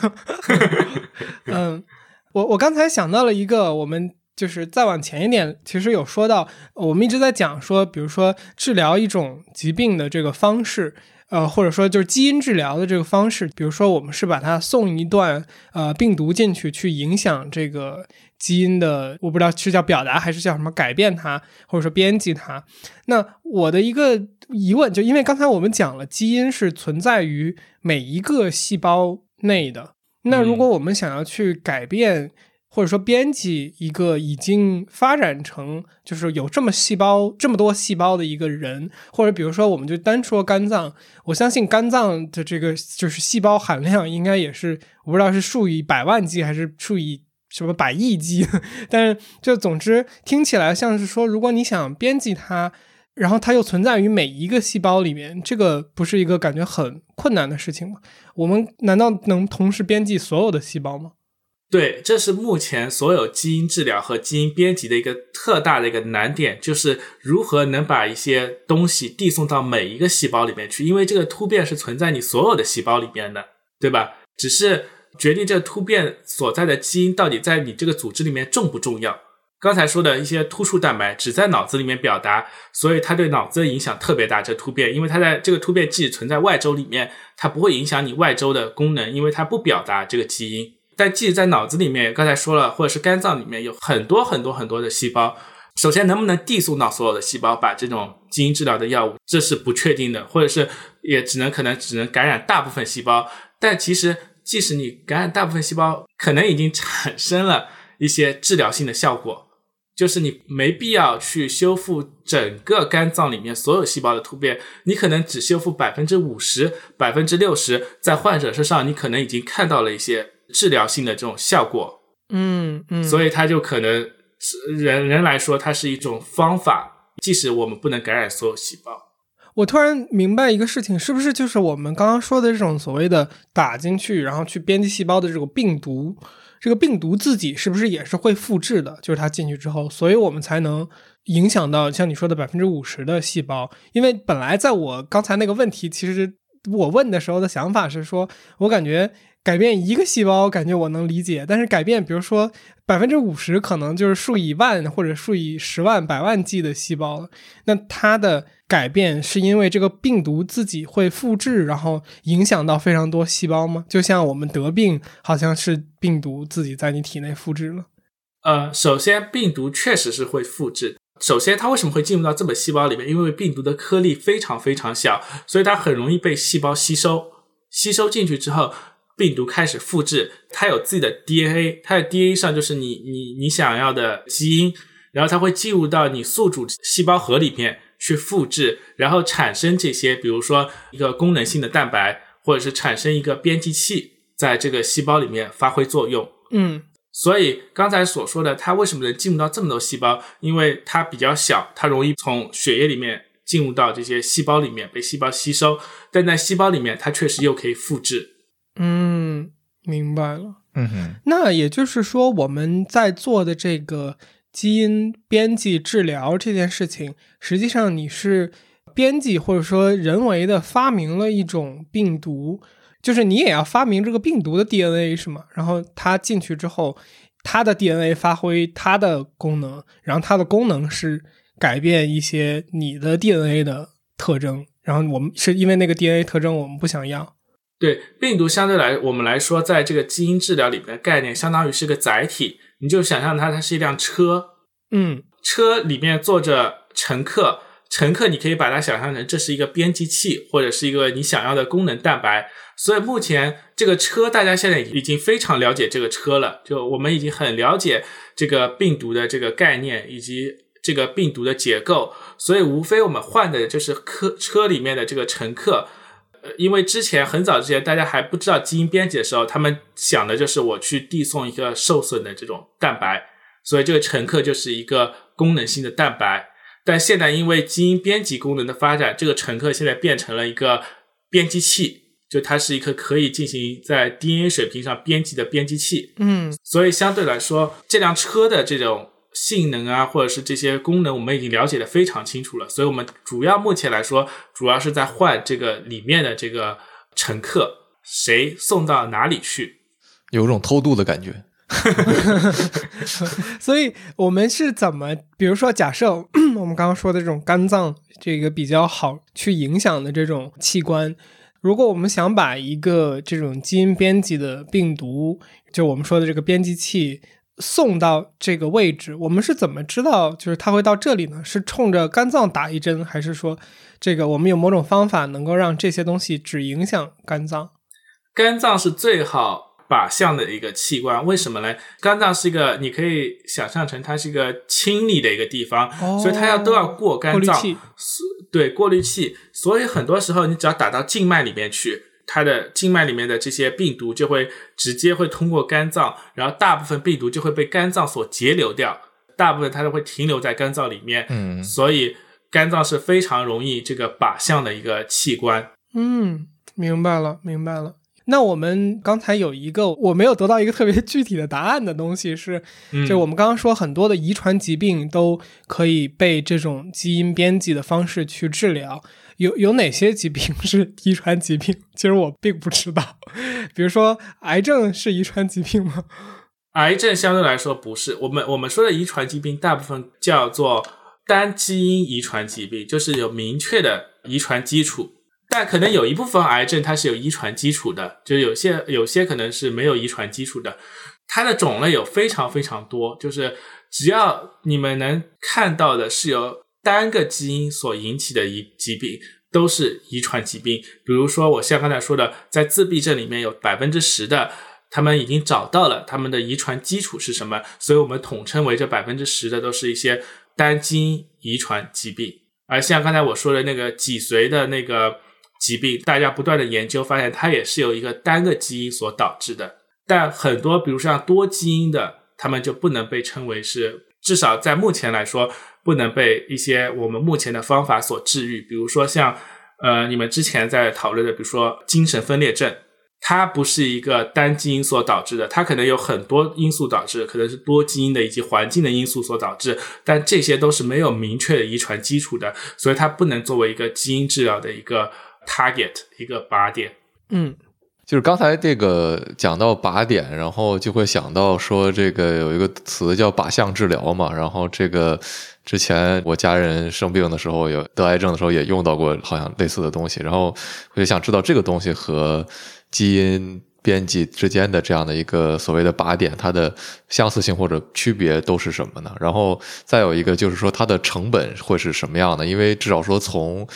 嗯，我我刚才想到了一个，我们就是再往前一点，其实有说到，我们一直在讲说，比如说治疗一种疾病的这个方式。呃，或者说就是基因治疗的这个方式，比如说我们是把它送一段呃病毒进去，去影响这个基因的，我不知道是叫表达还是叫什么改变它，或者说编辑它。那我的一个疑问，就因为刚才我们讲了，基因是存在于每一个细胞内的，那如果我们想要去改变。或者说编辑一个已经发展成就是有这么细胞这么多细胞的一个人，或者比如说我们就单说肝脏，我相信肝脏的这个就是细胞含量应该也是我不知道是数以百万计还是数以什么百亿计，但是就总之听起来像是说，如果你想编辑它，然后它又存在于每一个细胞里面，这个不是一个感觉很困难的事情吗？我们难道能同时编辑所有的细胞吗？对，这是目前所有基因治疗和基因编辑的一个特大的一个难点，就是如何能把一些东西递送到每一个细胞里面去，因为这个突变是存在你所有的细胞里面的，对吧？只是决定这突变所在的基因到底在你这个组织里面重不重要。刚才说的一些突触蛋白只在脑子里面表达，所以它对脑子的影响特别大。这突变，因为它在这个突变即使存在外周里面，它不会影响你外周的功能，因为它不表达这个基因。但即使在脑子里面，刚才说了，或者是肝脏里面有很多很多很多的细胞，首先能不能递送到所有的细胞，把这种基因治疗的药物，这是不确定的，或者是也只能可能只能感染大部分细胞。但其实，即使你感染大部分细胞，可能已经产生了一些治疗性的效果，就是你没必要去修复整个肝脏里面所有细胞的突变，你可能只修复百分之五十、百分之六十，在患者身上，你可能已经看到了一些。治疗性的这种效果，嗯嗯，所以它就可能人人来说，它是一种方法，即使我们不能感染所有细胞。我突然明白一个事情，是不是就是我们刚刚说的这种所谓的打进去，然后去编辑细胞的这种病毒，这个病毒自己是不是也是会复制的？就是它进去之后，所以我们才能影响到像你说的百分之五十的细胞。因为本来在我刚才那个问题，其实我问的时候的想法是说，我感觉。改变一个细胞，感觉我能理解，但是改变，比如说百分之五十，可能就是数以万或者数以十万、百万计的细胞。那它的改变是因为这个病毒自己会复制，然后影响到非常多细胞吗？就像我们得病，好像是病毒自己在你体内复制了。呃，首先病毒确实是会复制。首先，它为什么会进入到这么细胞里面？因为病毒的颗粒非常非常小，所以它很容易被细胞吸收。吸收进去之后。病毒开始复制，它有自己的 DNA，它的 DNA 上就是你你你想要的基因，然后它会进入到你宿主细胞核里面去复制，然后产生这些，比如说一个功能性的蛋白，或者是产生一个编辑器，在这个细胞里面发挥作用。嗯所以刚才所说的，它为什么能进入到这么多细胞？因为它比较小，它容易从血液里面进入到这些细胞里面，被细胞吸收。但在细胞里面，它确实又可以复制。嗯，明白了。嗯哼，那也就是说，我们在做的这个基因编辑治疗这件事情，实际上你是编辑或者说人为的发明了一种病毒，就是你也要发明这个病毒的 DNA 是吗？然后它进去之后，它的 DNA 发挥它的功能，然后它的功能是改变一些你的 DNA 的特征，然后我们是因为那个 DNA 特征我们不想要。对病毒相对来我们来说，在这个基因治疗里面的概念，相当于是个载体。你就想象它，它是一辆车，嗯车里面坐着乘客，乘客你可以把它想象成这是一个编辑器，或者是一个你想要的功能蛋白。所以目前这个车，大家现在已经非常了解这个车了，就我们已经很了解这个病毒的这个概念以及这个病毒的结构。所以无非我们换的就是客车里面的这个乘客。呃，因为之前很早之前大家还不知道基因编辑的时候，他们想的就是我去递送一个受损的这种蛋白，所以这个乘客就是一个功能性的蛋白。但现在因为基因编辑功能的发展，这个乘客现在变成了一个编辑器，就它是一个可以进行在 DNA 水平上编辑的编辑器。嗯所以相对来说，这辆车的这种性能啊，或者是这些功能，我们已经了解的非常清楚了。所以我们主要目前来说，主要是在换这个里面的这个乘客，谁送到哪里去。有种偷渡的感觉。所以我们是怎么，比如说，假设 我们刚刚说的这种肝脏这个比较好去影响的这种器官，如果我们想把一个这种基因编辑的病毒，就我们说的这个编辑器送到这个位置，我们是怎么知道就是它会到这里呢？是冲着肝脏打一针，还是说这个我们有某种方法能够让这些东西只影响肝脏？肝脏是最好靶向的一个器官，为什么呢？肝脏是一个，你可以想象成它是一个清理的一个地方，哦所以它要都要过肝脏，过滤器对过滤器。所以很多时候，你只要打到静脉里面去，它的静脉里面的这些病毒就会直接会通过肝脏，然后大部分病毒就会被肝脏所截留掉，大部分它都会停留在肝脏里面。嗯，所以肝脏是非常容易这个靶向的一个器官。嗯，明白了，明白了。那我们刚才有一个我没有得到一个特别 具体的答案的东西是，嗯，就我们刚刚说很多的遗传疾病都可以被这种基因编辑的方式去治疗，有有哪些疾病 是遗传疾病？其实我并不知道，比如说癌症是遗传疾病吗？癌症相对来说不是，我们我们说的遗传疾病大部分叫做单基因遗传疾病，就是有明确的遗传基础。但可能有一部分癌症它是有遗传基础的，就有些有些可能是没有遗传基础的。它的种类有非常非常多，就是只要你们能看到的是有单个基因所引起的一疾病，都是遗传疾病。比如说，我像刚才说的，在自闭症里面有百分之十的，他们已经找到了他们的遗传基础是什么，所以我们统称为这百分之十的都是一些单基因遗传疾病。而像刚才我说的那个脊髓的那个疾病，大家不断的研究发现，它也是由一个单个基因所导致的。但很多，比如像多基因的，他们就不能被称为是，至少在目前来说，不能被一些我们目前的方法所治愈。比如说像呃，你们之前在讨论的，比如说精神分裂症，它不是一个单基因所导致的，它可能有很多因素导致，可能是多基因的以及环境的因素所导致，但这些都是没有明确的遗传基础的，所以它不能作为一个基因治疗的一个 target 一个靶点。嗯就是刚才这个讲到靶点，然后就会想到说这个有一个词叫靶向治疗嘛，然后这个之前我家人生病的时候，有得癌症的时候也用到过，好像类似的东西，然后我就想知道这个东西和基因编辑之间的这样的一个所谓的靶点，它的相似性或者区别都是什么呢？然后再有一个就是说它的成本会是什么样的？因为至少说从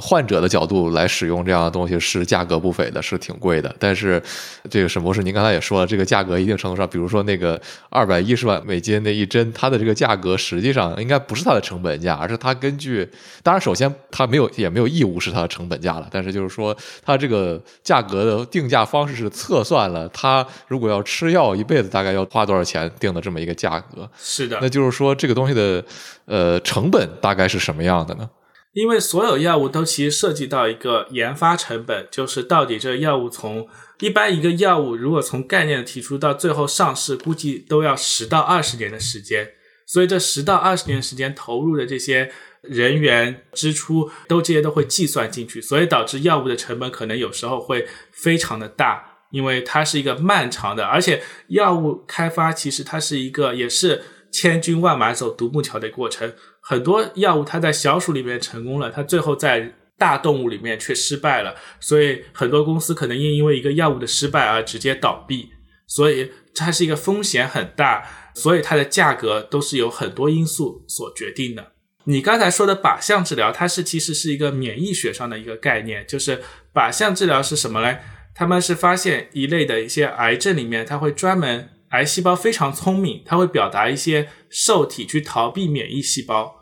患者的角度来使用这样的东西是价格不菲的，是挺贵的。但是这个沈博士，您刚才也说了，这个价格一定程度上，比如说那个二百一十万美金那一针，它的这个价格实际上应该不是它的成本价，而是它根据，当然首先它没有也没有义务是它的成本价了，但是就是说它这个价格的定价方式是测算了它如果要吃药一辈子大概要花多少钱定的这么一个价格。是的，那就是说这个东西的呃成本大概是什么样的呢？因为所有药物都其实涉及到一个研发成本，就是到底这个药物从一般一个药物如果从概念提出到最后上市，估计都要十到二十年的时间。所以这十到二十年时间投入的这些人员支出，都这些都会计算进去，所以导致药物的成本可能有时候会非常的大，因为它是一个漫长的，而且药物开发其实它是一个也是千军万马走独木桥的过程。很多药物它在小鼠里面成功了，它最后在大动物里面却失败了，所以很多公司可能因因为一个药物的失败而直接倒闭，所以它是一个风险很大，所以它的价格都是由很多因素所决定的。你刚才说的靶向治疗，它是其实是一个免疫学上的一个概念，就是靶向治疗是什么呢？他们是发现一类的一些癌症里面，它会专门癌细胞非常聪明，它会表达一些受体去逃避免疫细胞。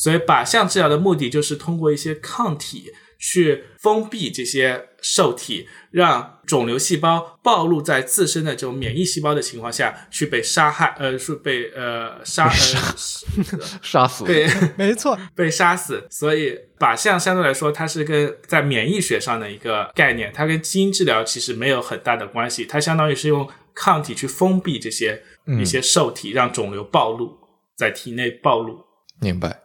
所以靶向治疗的目的就是通过一些抗体去封闭这些受体，让肿瘤细胞暴露在自身的这种免疫细胞的情况下去被杀害，呃，是被呃杀呃 杀死，对 没错，被杀死。所以靶向相对来说，它是跟在免疫学上的一个概念，它跟基因治疗其实没有很大的关系，它相当于是用抗体去封闭这些一些受体，让肿瘤暴露在体内暴露。明白。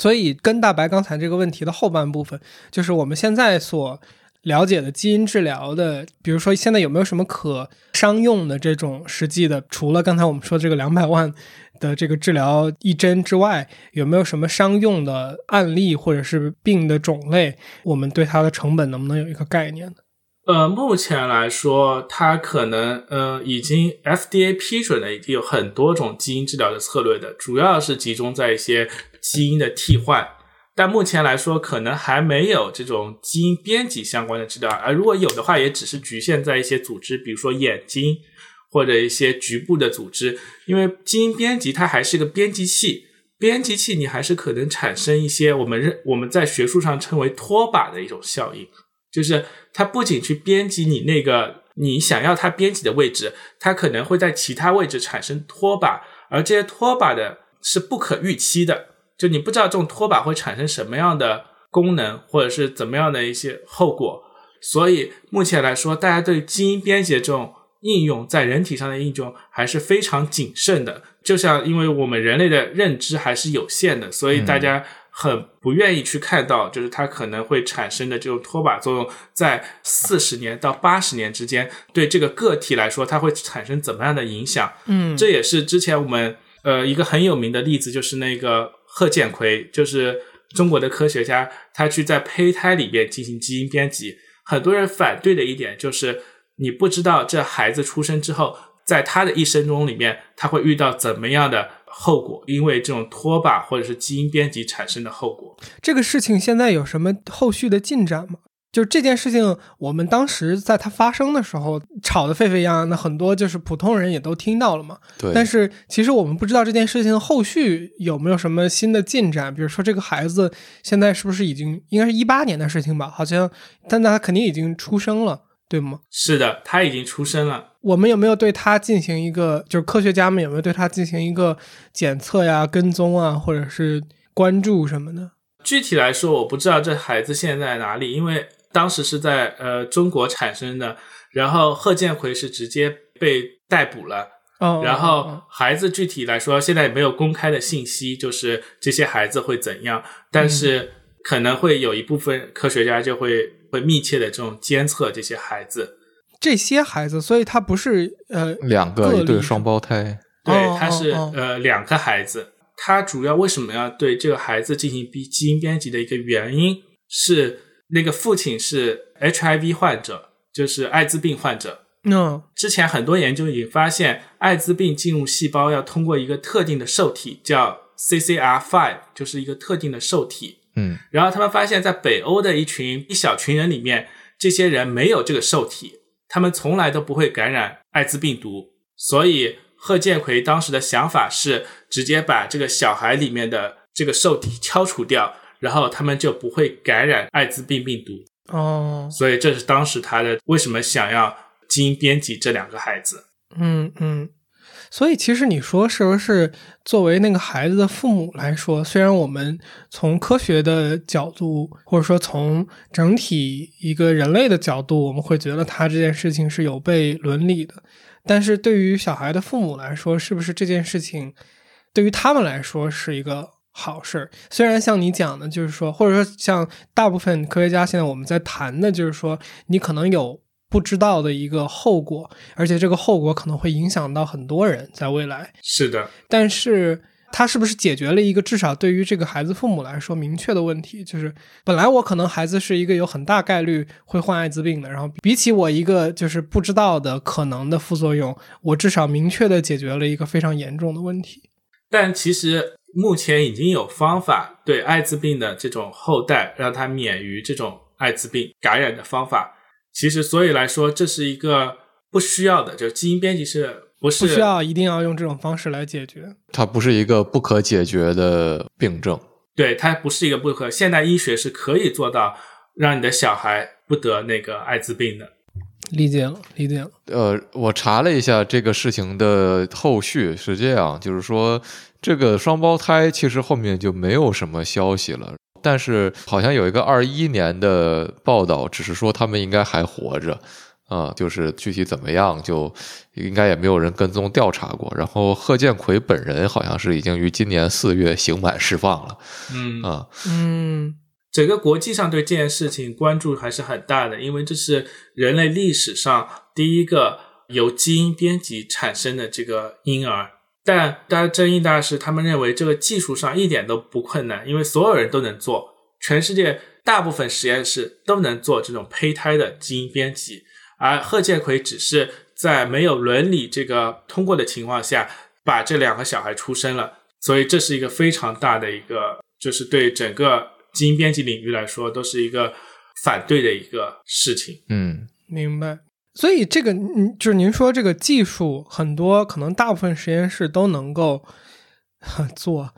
所以，跟大白刚才这个问题的后半部分，就是我们现在所了解的基因治疗的，比如说现在有没有什么可商用的这种实际的，除了刚才我们说这个两百万的这个治疗一针之外，有没有什么商用的案例或者是病的种类，我们对它的成本能不能有一个概念呢？呃，目前来说，它可能呃已经 FDA 批准的已经有很多种基因治疗的策略的，主要是集中在一些基因的替换，但目前来说可能还没有这种基因编辑相关的治疗，而如果有的话，也只是局限在一些组织，比如说眼睛或者一些局部的组织，因为基因编辑它还是一个编辑器，编辑器你还是可能产生一些我们认我们在学术上称为拖把的一种效应。就是它不仅去编辑你那个你想要它编辑的位置，它可能会在其他位置产生拖把，而这些拖把的是不可预期的，就你不知道这种拖把会产生什么样的功能，或者是怎么样的一些后果。所以目前来说，大家对基因编辑的这种应用在人体上的应用还是非常谨慎的。就像因为我们人类的认知还是有限的，所以大家。很不愿意去看到，就是它可能会产生的这种拖把作用，在四十年到八十年之间，对这个个体来说，它会产生怎么样的影响？嗯，这也是之前我们呃一个很有名的例子，就是那个贺建奎，就是中国的科学家，他去在胚胎里边进行基因编辑。很多人反对的一点就是，你不知道这孩子出生之后，在他的一生中里面，他会遇到怎么样的。后果，因为这种拖把或者是基因编辑产生的后果。这个事情现在有什么后续的进展吗？就这件事情，我们当时在它发生的时候吵得沸沸扬扬的，很多就是普通人也都听到了嘛。对。但是其实我们不知道这件事情后续有没有什么新的进展，比如说这个孩子现在是不是已经应该是一八年的事情吧？好像，但他肯定已经出生了。对吗？是的，他已经出生了。我们有没有对他进行一个，就是科学家们有没有对他进行一个检测呀、跟踪啊，或者是关注什么的？具体来说，我不知道这孩子现在在哪里，因为当时是在呃中国产生的，然后贺建奎是直接被逮捕了。哦。然后孩子具体来说，现在也没有公开的信息，就是这些孩子会怎样，但是可能会有一部分科学家就会。会密切的这种监测这些孩子，这些孩子，所以他不是呃两个一对双胞胎，对，他是呃两个孩子。他主要为什么要对这个孩子进行基因编辑的一个原因是，那个父亲是 HIV 患者，就是艾滋病患者。嗯，之前很多研究已经发现，艾滋病进入细胞要通过一个特定的受体，叫 CCR5，就是一个特定的受体。嗯然后他们发现，在北欧的一群一小群人里面，这些人没有这个受体，他们从来都不会感染艾滋病毒。所以贺建奎当时的想法是，直接把这个小孩里面的这个受体敲除掉，然后他们就不会感染艾滋病病毒。哦，所以这是当时他的为什么想要基因编辑这两个孩子。嗯嗯，所以其实你说是不是作为那个孩子的父母来说，虽然我们从科学的角度，或者说从整体一个人类的角度，我们会觉得他这件事情是有悖伦理的，但是对于小孩的父母来说，是不是这件事情对于他们来说是一个好事？虽然像你讲的，就是说，或者说像大部分科学家现在我们在谈的，就是说，你可能有不知道的一个后果，而且这个后果可能会影响到很多人在未来。是的，但是它是不是解决了一个至少对于这个孩子父母来说明确的问题？就是本来我可能孩子是一个有很大概率会患艾滋病的，然后比起我一个就是不知道的可能的副作用，我至少明确的解决了一个非常严重的问题。但其实目前已经有方法对艾滋病的这种后代让他免于这种艾滋病感染的方法。其实，所以来说，这是一个不需要的，就是基因编辑是不是不需要一定要用这种方式来解决。它不是一个不可解决的病症。对，它不是一个不可。现代医学是可以做到让你的小孩不得那个艾滋病的。理解了，理解了。呃，我查了一下这个事情的后续是这样，就是说这个双胞胎其实后面就没有什么消息了，但是好像有一个二一年的报道，只是说他们应该还活着。啊、就是具体怎么样，就应该也没有人跟踪调查过。然后贺建奎本人好像是已经于今年四月刑满释放了嗯啊、嗯整个国际上对这件事情关注还是很大的，因为这是人类历史上第一个由基因编辑产生的这个婴儿。但大家争议大的是，他们认为这个技术上一点都不困难，因为所有人都能做，全世界大部分实验室都能做这种胚胎的基因编辑，而贺建奎只是在没有伦理这个通过的情况下，把这两个小孩出生了，所以这是一个非常大的一个，就是对整个基因编辑领域来说，都是一个反对的一个事情。嗯，明白。所以这个，嗯，就是您说这个技术，很多可能大部分实验室都能够呵 做。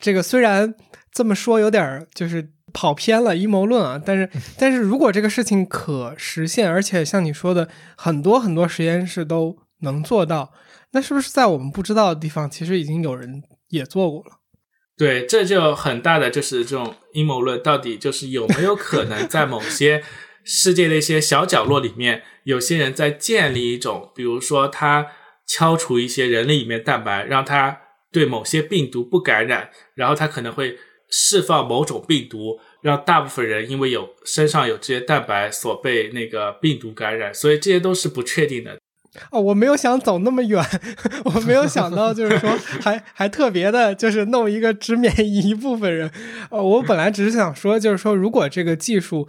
这个虽然这么说有点儿就是跑偏了阴谋论啊，但是但是如果这个事情可实现，而且像你说的，很多很多实验室都能做到，那是不是在我们不知道的地方，其实已经有人也做过了？对，这就很大的就是这种阴谋论，到底就是有没有可能在某些世界的一些小角落里面，有些人在建立一种，比如说他敲除一些人类里面蛋白，让他对某些病毒不感染，然后他可能会释放某种病毒，让大部分人因为有身上有这些蛋白所被那个病毒感染，所以这些都是不确定的。哦，我没有想走那么远，我没有想到，就是说还 还特别的，就是弄一个只免一部分人。呃，我本来只是想说，就是说，如果这个技术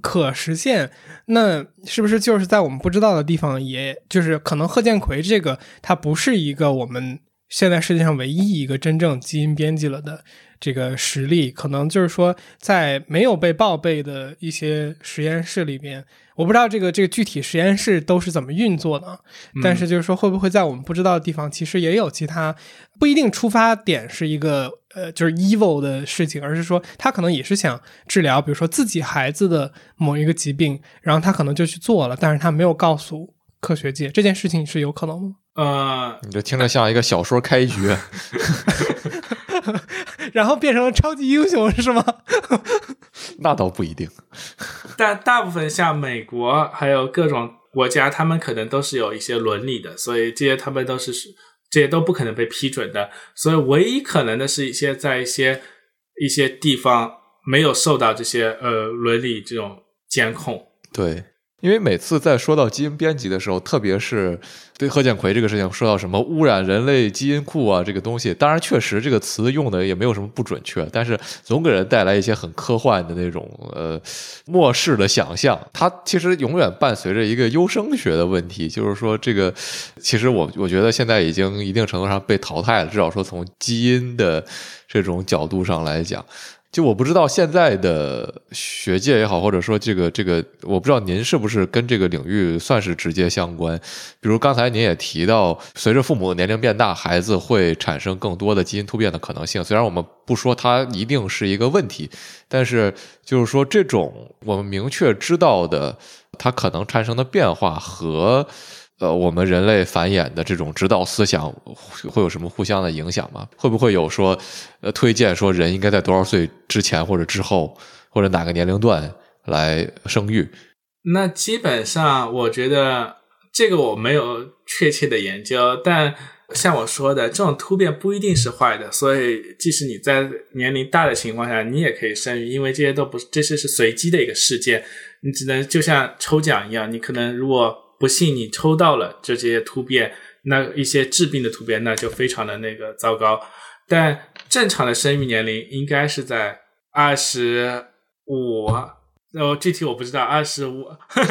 可实现，那是不是就是在我们不知道的地方，也就是可能贺建奎这个，他不是一个我们现在世界上唯一一个真正基因编辑了的这个实例，可能就是说，在没有被报备的一些实验室里边。我不知道这个这个具体实验室都是怎么运作的，但是就是说会不会在我们不知道的地方，其实也有其他不一定出发点是一个呃就是 evil 的事情，而是说他可能也是想治疗，比如说自己孩子的某一个疾病，然后他可能就去做了，但是他没有告诉科学界这件事情是有可能吗？呃，你这听着像一个小说开局。然后变成了超级英雄是吗？那倒不一定。但大部分像美国还有各种国家，他们可能都是有一些伦理的，所以这些他们都是这些都不可能被批准的。所以唯一可能的是一些在一些一些地方没有受到这些呃伦理这种监控。对，因为每次在说到基因编辑的时候，特别是对贺建奎这个事情，说到什么污染人类基因库啊这个东西，当然确实这个词用的也没有什么不准确，但是总给人带来一些很科幻的那种呃末世的想象。它其实永远伴随着一个优生学的问题，就是说这个其实我我觉得现在已经一定程度上被淘汰了，至少说从基因的这种角度上来讲。就我不知道现在的学界也好，或者说这个这个，我不知道您是不是跟这个领域算是直接相关。比如刚才您也提到，随着父母年龄变大，孩子会产生更多的基因突变的可能性。虽然我们不说它一定是一个问题，但是就是说这种我们明确知道的它可能产生的变化和。呃，我们人类繁衍的这种指导思想会有什么互相的影响吗？会不会有说，呃，推荐说人应该在多少岁之前或者之后，或者哪个年龄段来生育？那基本上，我觉得这个我没有确切的研究，但像我说的，这种突变不一定是坏的，所以即使你在年龄大的情况下，你也可以生育，因为这些都不是这些是随机的一个事件，你只能就像抽奖一样，你可能如果。不幸你抽到了这些突变，那一些致病的突变，那就非常的那个糟糕。但正常的生育年龄应该是在二十五，呃，具体我不知道，二十五，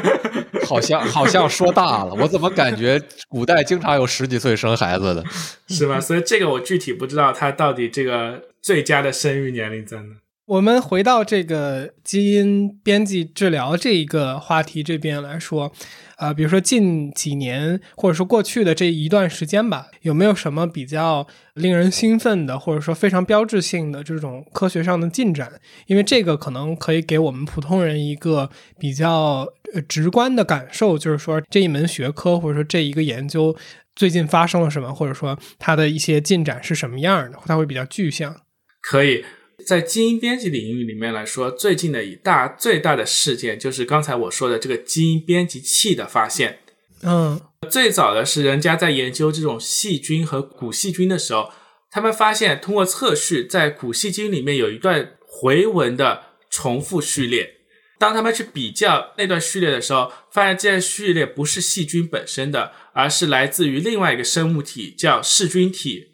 好像好像说大了，我怎么感觉古代经常有十几岁生孩子的，是吧？所以这个我具体不知道，他到底这个最佳的生育年龄在哪？我们回到这个基因编辑治疗这一个话题这边来说。啊，比如说近几年，或者说过去的这一段时间吧，有没有什么比较令人兴奋的，或者说非常标志性的这种科学上的进展？因为这个可能可以给我们普通人一个比较直观的感受，就是说这一门学科或者说这一个研究最近发生了什么，或者说它的一些进展是什么样的，它会比较具象。可以。在基因编辑领域里面来说，最近的一大最大的事件就是刚才我说的这个基因编辑器的发现。嗯，最早的是人家在研究这种细菌和古细菌的时候，他们发现通过测序，在古细菌里面有一段回文的重复序列。当他们去比较那段序列的时候，发现这段序列不是细菌本身的，而是来自于另外一个生物体，叫噬菌体。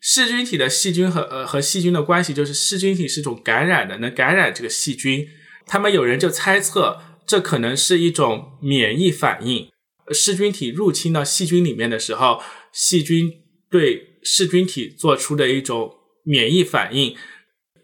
噬菌体的细菌和呃和细菌的关系，就是噬菌体是一种感染的，能感染这个细菌。他们有人就猜测，这可能是一种免疫反应。噬菌体入侵到细菌里面的时候，细菌对噬菌体做出的一种免疫反应，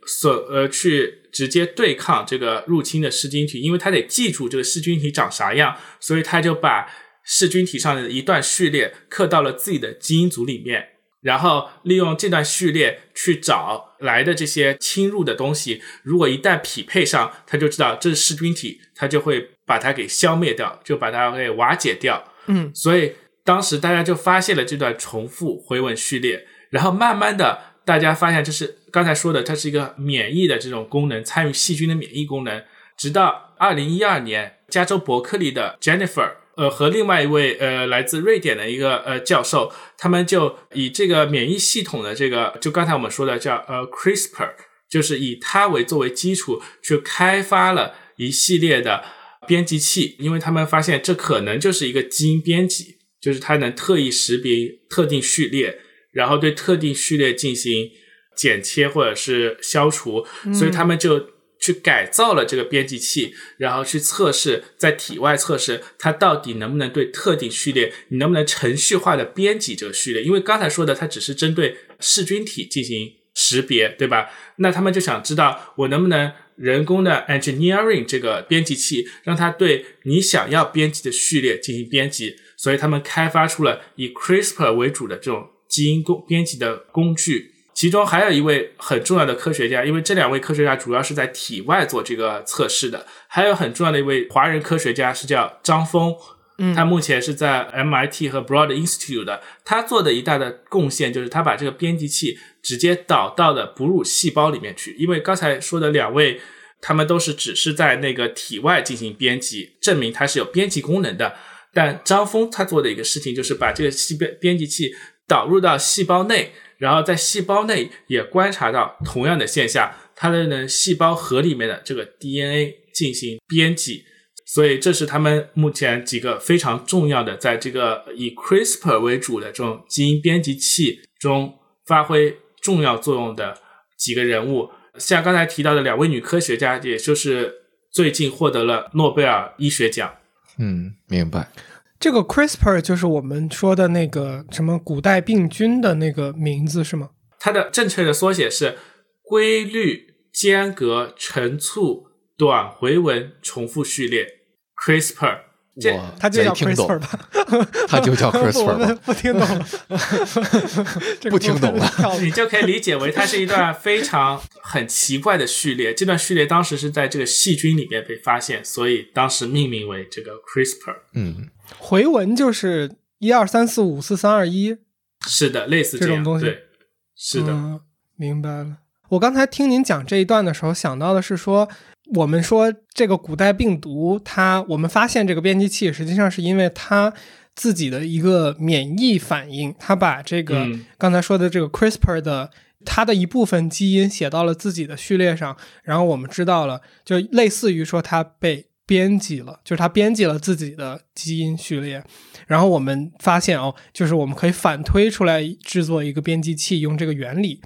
所呃去直接对抗这个入侵的噬菌体，因为它得记住这个噬菌体长啥样，所以他就把噬菌体上的一段序列刻到了自己的基因组里面。然后利用这段序列去找来的这些侵入的东西，如果一旦匹配上，他就知道这是噬菌体，他就会把它给消灭掉，就把它给瓦解掉。嗯，所以当时大家就发现了这段重复回文序列，然后慢慢的大家发现这是刚才说的，它是一个免疫的这种功能，参与细菌的免疫功能。直到二零一二年，加州伯克利的 Jennifer。呃，和另外一位呃来自瑞典的一个呃教授，他们就以这个免疫系统的这个，就刚才我们说的叫呃 CRISPR，就是以它为作为基础去开发了一系列的编辑器，因为他们发现这可能就是一个基因编辑，就是它能特意识别特定序列，然后对特定序列进行剪切或者是消除，所以他们就。去改造了这个编辑器，然后去测试，在体外测试它到底能不能对特定序列，你能不能程序化的编辑这个序列？因为刚才说的它只是针对噬菌体进行识别，对吧？那他们就想知道我能不能人工的 engineering 这个编辑器，让它对你想要编辑的序列进行编辑。所以他们开发出了以 CRISPR 为主的这种基因工编辑的工具。其中还有一位很重要的科学家，因为这两位科学家主要是在体外做这个测试的。还有很重要的一位华人科学家是叫张峰，嗯，他目前是在 MIT 和 Broad Institute 的。他做的一大的贡献就是他把这个编辑器直接导到了哺乳细胞里面去。因为刚才说的两位，他们都是只是在那个体外进行编辑，证明它是有编辑功能的。但张峰他做的一个事情就是把这个细编编辑器导入到细胞内。然后在细胞内也观察到同样的现象，它的呢细胞核里面的这个 DNA 进行编辑，所以这是他们目前几个非常重要的，在这个以 CRISPR 为主的这种基因编辑器中发挥重要作用的几个人物，像刚才提到的两位女科学家，也就是最近获得了诺贝尔医学奖。嗯，明白。这个 CRISPR 就是我们说的那个什么古代病菌的那个名字是吗？它的正确的缩写是规律间隔陈促短回文重复序列 （CRISPR）。这我它就叫没听懂 CRISPR 吧？它就叫 CRISPR 们吧？不听懂了，不听懂了你就可以理解为它是一段非常很奇怪的序列。这段序列当时是在这个细菌里面被发现，所以当时命名为这个 CRISPR。嗯，回文就是一二三四五四三二一是的，类似样这种东西。对，是的，嗯，明白了。我刚才听您讲这一段的时候，想到的是说，我们说这个古代病毒，它我们发现这个编辑器，实际上是因为它自己的一个免疫反应，它把这个、嗯。刚才说的这个 CRISPR 的它的一部分基因写到了自己的序列上，然后我们知道了，就类似于说它被编辑了，就是他编辑了自己的基因序列，然后我们发现哦，就是我们可以反推出来制作一个编辑器，用这个原理。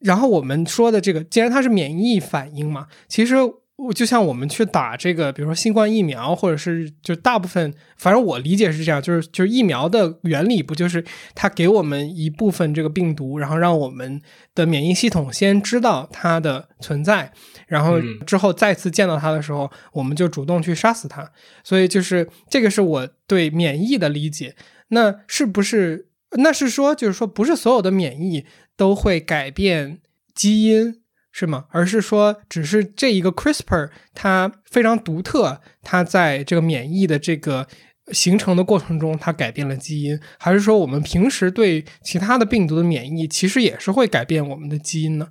然后我们说的这个，既然它是免疫反应嘛，其实我就像我们去打这个，比如说新冠疫苗，或者是就大部分，反正我理解是这样，就是就是疫苗的原理不就是它给我们一部分这个病毒，然后让我们的免疫系统先知道它的存在，然后嗯之后再次见到它的时候，我们就主动去杀死它。所以就是这个是我对免疫的理解。那是不是？那是说，就是说，不是所有的免疫都会改变基因，是吗？而是说，只是这一个 CRISPR 它非常独特，它在这个免疫的这个形成的过程中，它改变了基因，还是说我们平时对其他的病毒的免疫，其实也是会改变我们的基因呢？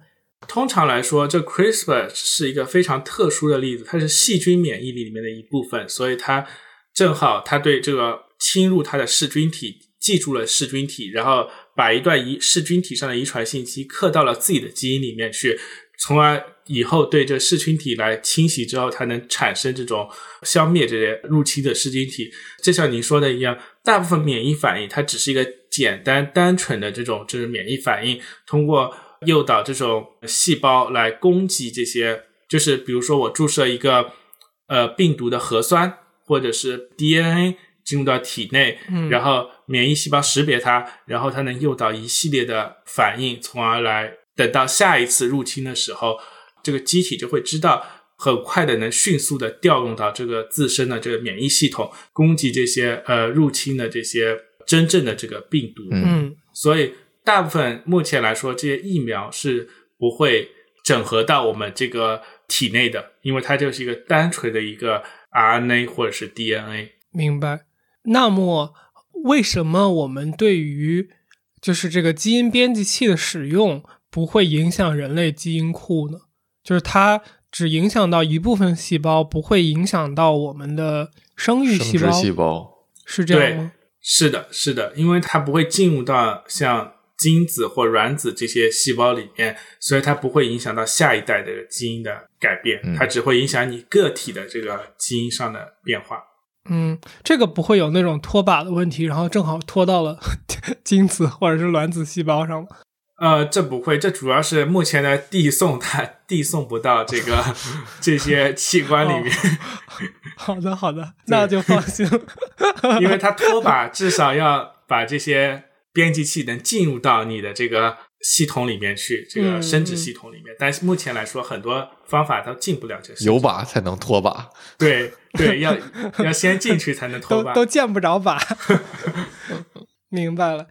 通常来说，这 CRISPR 是一个非常特殊的例子，它是细菌免疫力里面的一部分，所以它正好它对这个侵入它的噬菌体记住了噬菌体，然后把一段遗噬菌体上的遗传信息刻到了自己的基因里面去，从而以后对这噬菌体来侵袭之后，它能产生这种消灭这些入侵的噬菌体。就像您说的一样，大部分免疫反应它只是一个简单单纯的这种就是免疫反应，通过诱导这种细胞来攻击这些，就是比如说我注射一个呃病毒的核酸或者是 DNA 进入到体内，嗯然后免疫细胞识别它，然后它能诱导一系列的反应，从而来等到下一次入侵的时候，这个机体就会知道。很快的能迅速的调用到这个自身的这个免疫系统，攻击这些呃入侵的这些真正的这个病毒。嗯嗯所以大部分目前来说，这些疫苗是不会整合到我们这个体内的，因为它就是一个单纯的一个 RNA 或者是 DNA。明白。那么，为什么我们对于就是这个基因编辑器的使用不会影响人类基因库呢？就是它只影响到一部分细胞，不会影响到我们的生育细胞，细胞，是这样吗？是的，是的，因为它不会进入到像精子或卵子这些细胞里面，所以它不会影响到下一代的基因的改变，嗯它只会影响你个体的这个基因上的变化。嗯，这个不会有那种脱靶的问题，然后正好拖到了 精子或者是卵子细胞上吗？呃，这不会，这主要是目前的递送它递送不到这个 这些器官里面，好的，好的，那就放心了。因为它 拖把至少要把这些编辑器能进入到你的这个系统里面去，这个生殖系统里面。但是目前来说，很多方法都进不了这个。有把才能拖把。对对，要要先进去才能拖把。都都见不着把。明白了。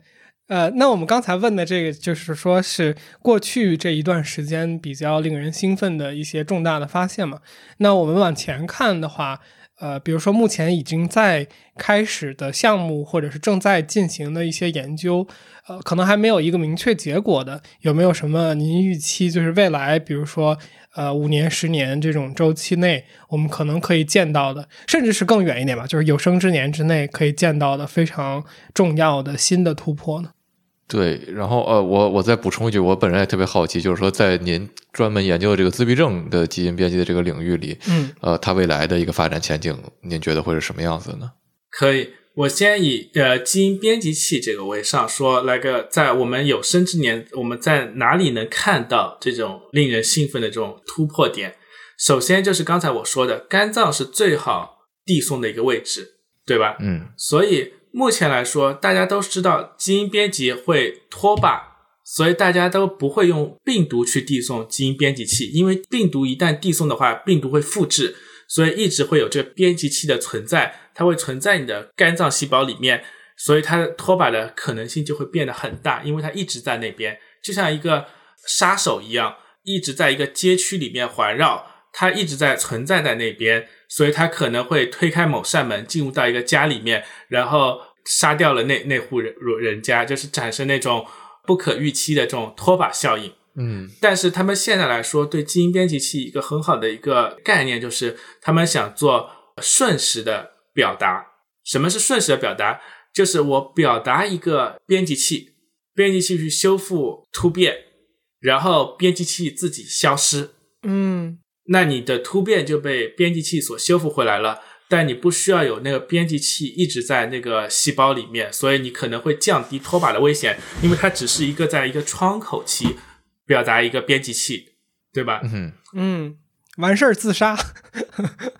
呃，那我们刚才问的这个，就是说是过去这一段时间比较令人兴奋的一些重大的发现嘛。那我们往前看的话，呃，比如说目前已经在开始的项目，或者是正在进行的一些研究，呃，可能还没有一个明确结果的，有没有什么您预期？就是未来，比如说呃五年、十年这种周期内，我们可能可以见到的，甚至是更远一点吧，就是有生之年之内可以见到的非常重要的新的突破呢？对，然后呃，我我再补充一句，我本人也特别好奇，就是说，在您专门研究的这个自闭症的基因编辑的这个领域里，嗯呃，它未来的一个发展前景，您觉得会是什么样子呢？可以，我先以呃基因编辑器这个为上，说来个在我们有生之年，我们在哪里能看到这种令人兴奋的这种突破点？首先就是刚才我说的，肝脏是最好递送的一个位置，对吧？嗯所以目前来说，大家都知道基因编辑会脱靶，所以大家都不会用病毒去递送基因编辑器，因为病毒一旦递送的话，病毒会复制，所以一直会有这个编辑器的存在，它会存在你的肝脏细胞里面，所以它拖把的可能性就会变得很大，因为它一直在那边，就像一个杀手一样，一直在一个街区里面环绕，它一直在存在在那边，所以他可能会推开某扇门，进入到一个家里面，然后杀掉了那那户人人家，就是产生那种不可预期的这种拖把效应。嗯但是他们现在来说，对基因编辑器一个很好的一个概念就是，他们想做瞬时的表达。什么是瞬时的表达？就是我表达一个编辑器，编辑器去修复突变，然后编辑器自己消失，嗯那你的突变就被编辑器所修复回来了。但你不需要有那个编辑器一直在那个细胞里面，所以你可能会降低脱靶的危险，因为它只是一个在一个窗口期表达一个编辑器，对吧？嗯嗯，完事儿自杀。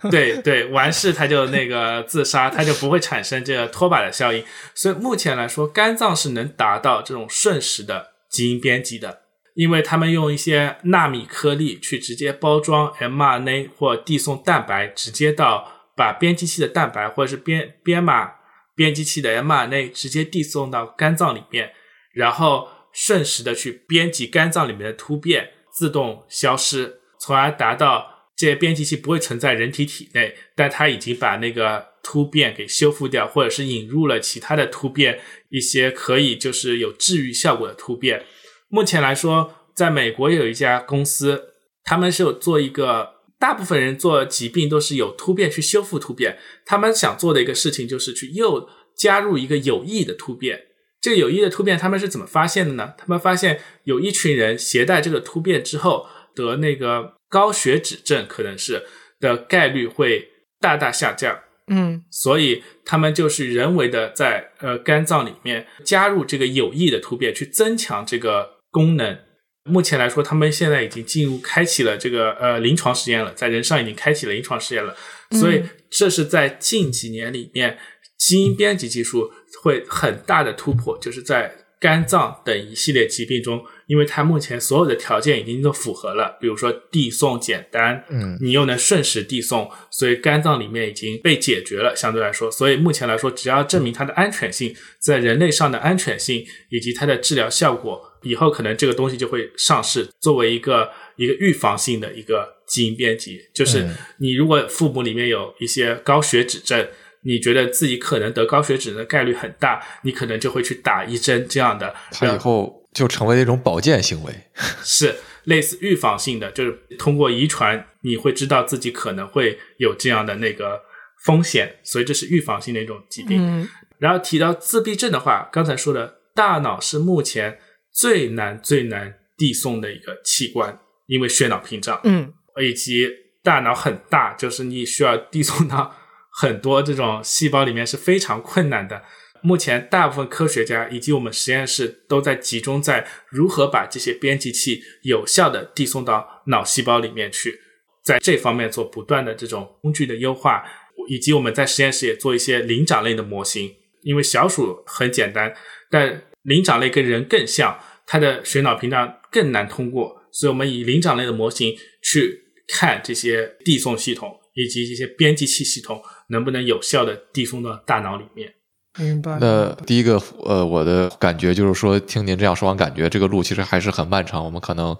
对对，完事他就那个自杀，他就不会产生这个脱靶的效应。所以目前来说，肝脏是能达到这种瞬时的基因编辑的，因为他们用一些纳米颗粒去直接包装 mRNA 或递送蛋白，直接到把编辑器的蛋白或者是编编码编辑器的 mRNA 直接递送到肝脏里面，然后瞬时的去编辑肝脏里面的突变，自动消失，从而达到这些编辑器不会存在人体体内，但它已经把那个突变给修复掉，或者是引入了其他的突变，一些可以就是有治愈效果的突变。目前来说，在美国有一家公司，他们是有做一个，大部分人做疾病都是有突变去修复突变，他们想做的一个事情就是去又加入一个有益的突变。这个有益的突变，他们是怎么发现的呢？他们发现有一群人携带这个突变之后，得那个高血脂症，可能是的概率会大大下降。嗯所以他们就是人为的在呃肝脏里面加入这个有益的突变，去增强这个功能。目前来说，他们现在已经进入开启了这个呃临床实验了，在人上已经开启了临床实验了。所以这是在近几年里面，基因编辑技术会很大的突破，就是在肝脏等一系列疾病中，因为它目前所有的条件已经都符合了，比如说递送简单，嗯你又能瞬时递送，所以肝脏里面已经被解决了。相对来说，所以目前来说，只要证明它的安全性，在人类上的安全性以及它的治疗效果，以后可能这个东西就会上市，作为一个一个预防性的一个基因编辑。就是嗯你如果父母里面有一些高血脂症，你觉得自己可能得高血脂的概率很大，你可能就会去打一针这样的，它以后就成为一种保健行为。是类似预防性的，就是通过遗传，你会知道自己可能会有这样的那个风险，所以这是预防性的一种疾病。嗯然后提到自闭症的话，刚才说的大脑是目前最难最难递送的一个器官，因为血脑屏障，嗯以及大脑很大，就是你需要递送到很多这种细胞里面是非常困难的。目前大部分科学家以及我们实验室都在集中在如何把这些编辑器有效的递送到脑细胞里面去，在这方面做不断的这种工具的优化，以及我们在实验室也做一些灵长类的模型。因为小鼠很简单，但灵长类跟人更像，它的血脑屏障更难通过，所以我们以灵长类的模型去看这些递送系统以及这些编辑器系统能不能有效的递送到大脑里面。明白。那第一个，呃，我的感觉就是说，听您这样说完，感觉这个路其实还是很漫长。我们可能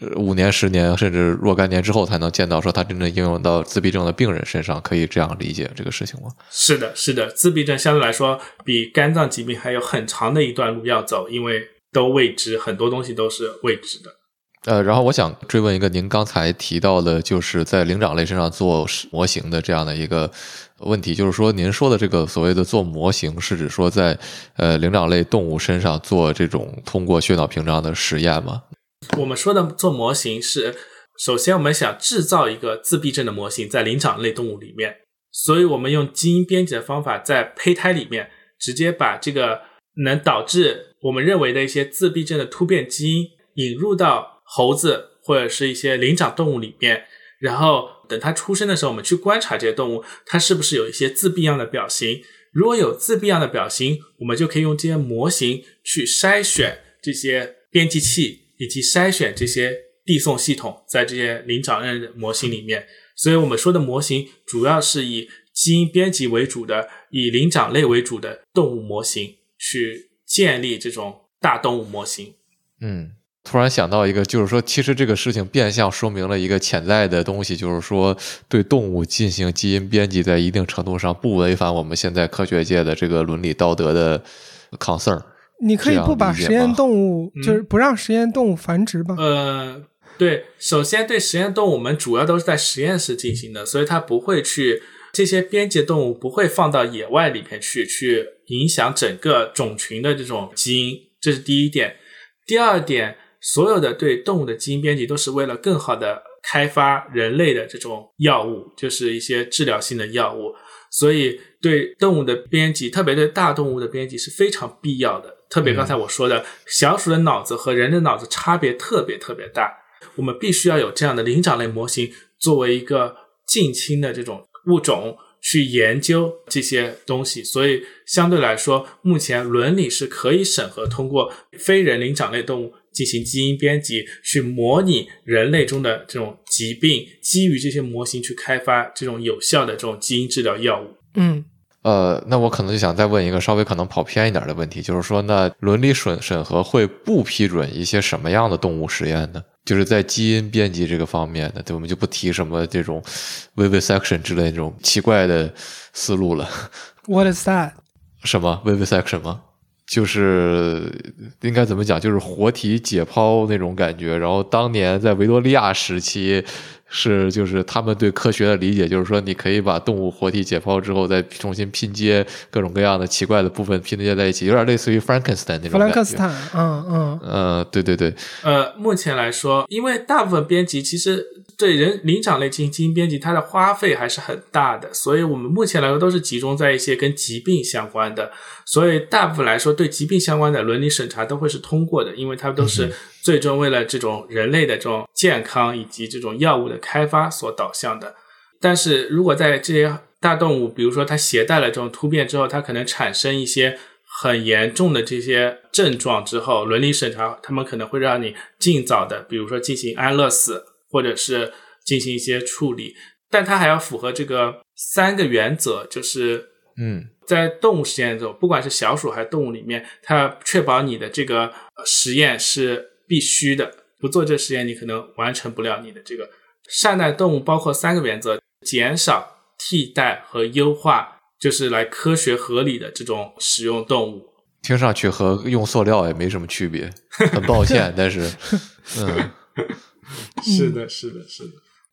呃五年、十年，甚至若干年之后，才能见到说它真正应用到自闭症的病人身上。可以这样理解这个事情吗？是的，是的，自闭症相对来说比肝脏疾病还有很长的一段路要走，因为都未知，很多东西都是未知的。呃，然后我想追问一个，您刚才提到的，就是在灵长类身上做模型的这样的一个问题，就是说，您说的这个所谓的做模型，是指说在呃灵长类动物身上做这种通过血脑屏障的实验吗？我们说的做模型是，首先我们想制造一个自闭症的模型在灵长类动物里面，所以我们用基因编辑的方法在胚胎里面直接把这个能导致我们认为的一些自闭症的突变基因引入到猴子或者是一些灵长动物里面，然后等它出生的时候，我们去观察这些动物，它是不是有一些自闭样的表型。如果有自闭样的表型，我们就可以用这些模型去筛选这些编辑器以及筛选这些递送系统在这些灵长类模型里面。所以我们说的模型主要是以基因编辑为主的、以灵长类为主的动物模型去建立这种大动物模型。嗯，突然想到一个，就是说，其实这个事情变相说明了一个潜在的东西，就是说，对动物进行基因编辑，在一定程度上不违反我们现在科学界的这个伦理道德的 concern。你可以不把实验动物，就是不让实验动物繁殖吧？呃，对，首先对实验动物，我们主要都是在实验室进行的，所以它不会去这些编辑动物不会放到野外里面去，去影响整个种群的这种基因，这是第一点。第二点，所有的对动物的基因编辑都是为了更好的开发人类的这种药物，就是一些治疗性的药物，所以对动物的编辑，特别对大动物的编辑是非常必要的。特别刚才我说的，小鼠的脑子和人的脑子差别特别特别大，我们必须要有这样的灵长类模型作为一个近亲的这种物种去研究这些东西。所以相对来说，目前伦理是可以审核通过非人灵长类动物进行基因编辑，去模拟人类中的这种疾病，基于这些模型去开发这种有效的这种基因治疗药物。嗯。呃，那我可能就想再问一个稍微可能跑偏一点的问题，就是说，那伦理审审核会不批准一些什么样的动物实验呢？就是在基因编辑这个方面的，对，我们就不提什么这种 vivisection 之类这种奇怪的思路了。What is that？什么 vivisection 吗？就是应该怎么讲？就是活体解剖那种感觉。然后当年在维多利亚时期。是，就是他们对科学的理解，就是说你可以把动物活体解剖之后，再重新拼接各种各样的奇怪的部分拼接在一起，有点类似于 Frankenstein 那种感觉。弗兰克斯坦，嗯嗯嗯，对对对。呃，目前来说，因为大部分编辑其实对人灵长类进行基因编辑，它的花费还是很大的，所以我们目前来说都是集中在一些跟疾病相关的，所以大部分来说对疾病相关的伦理审查都会是通过的，因为它都是。最终为了这种人类的这种健康以及这种药物的开发所导向的，但是如果在这些大动物，比如说它携带了这种突变之后，它可能产生一些很严重的这些症状之后，伦理审查他们可能会让你尽早的，比如说进行安乐死，或者是进行一些处理，但它还要符合这个三个原则，就是嗯，在动物实验中，不管是小鼠还是动物里面，它确保你的这个实验是。必须的，不做这实验，你可能完成不了你的这个善待动物。包括三个原则：减少、替代和优化，就是来科学合理的这种使用动物。听上去和用塑料也没什么区别，很抱歉，但是，嗯，是的，是的，是的。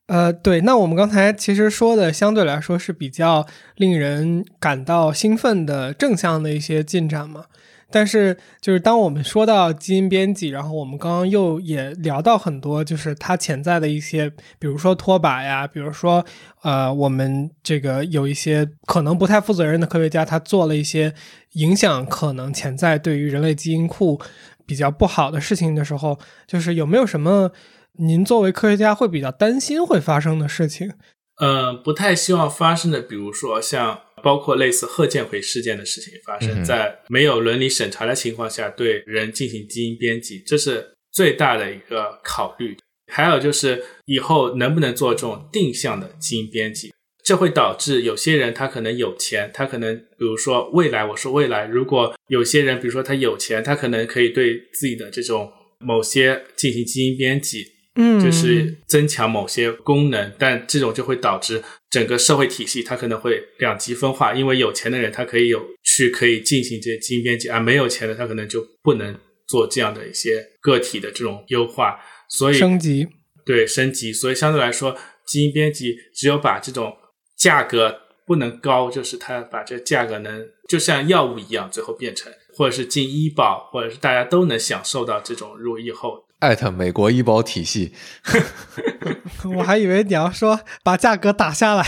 呃，对，那我们刚才其实说的相对来说是比较令人感到兴奋的正向的一些进展嘛。但是，就是当我们说到基因编辑，然后我们刚刚又也聊到很多，就是它潜在的一些，比如说拖把呀，比如说，呃，我们这个有一些可能不太负责任的科学家，他做了一些影响可能潜在对于人类基因库比较不好的事情的时候，就是有没有什么您作为科学家会比较担心会发生的事情？嗯，不太希望发生的，比如说像。包括类似贺建奎事件的事情发生在没有伦理审查的情况下对人进行基因编辑，这是最大的一个考虑。还有就是以后能不能做这种定向的基因编辑，这会导致有些人他可能有钱，他可能比如说未来，我说未来，如果有些人比如说他有钱，他可能可以对自己的这种某些进行基因编辑。嗯，就是增强某些功能，但这种就会导致整个社会体系它可能会两极分化，因为有钱的人他可以有去可以进行这些基因编辑，而没有钱的他可能就不能做这样的一些个体的这种优化，所以升级对升级，所以相对来说，基因编辑只有把这种价格不能高，就是它把这价格能就像药物一样，最后变成或者是进医保，或者是大家都能享受到这种入以后。艾特美国医保体系，我还以为你要说把价格打下来。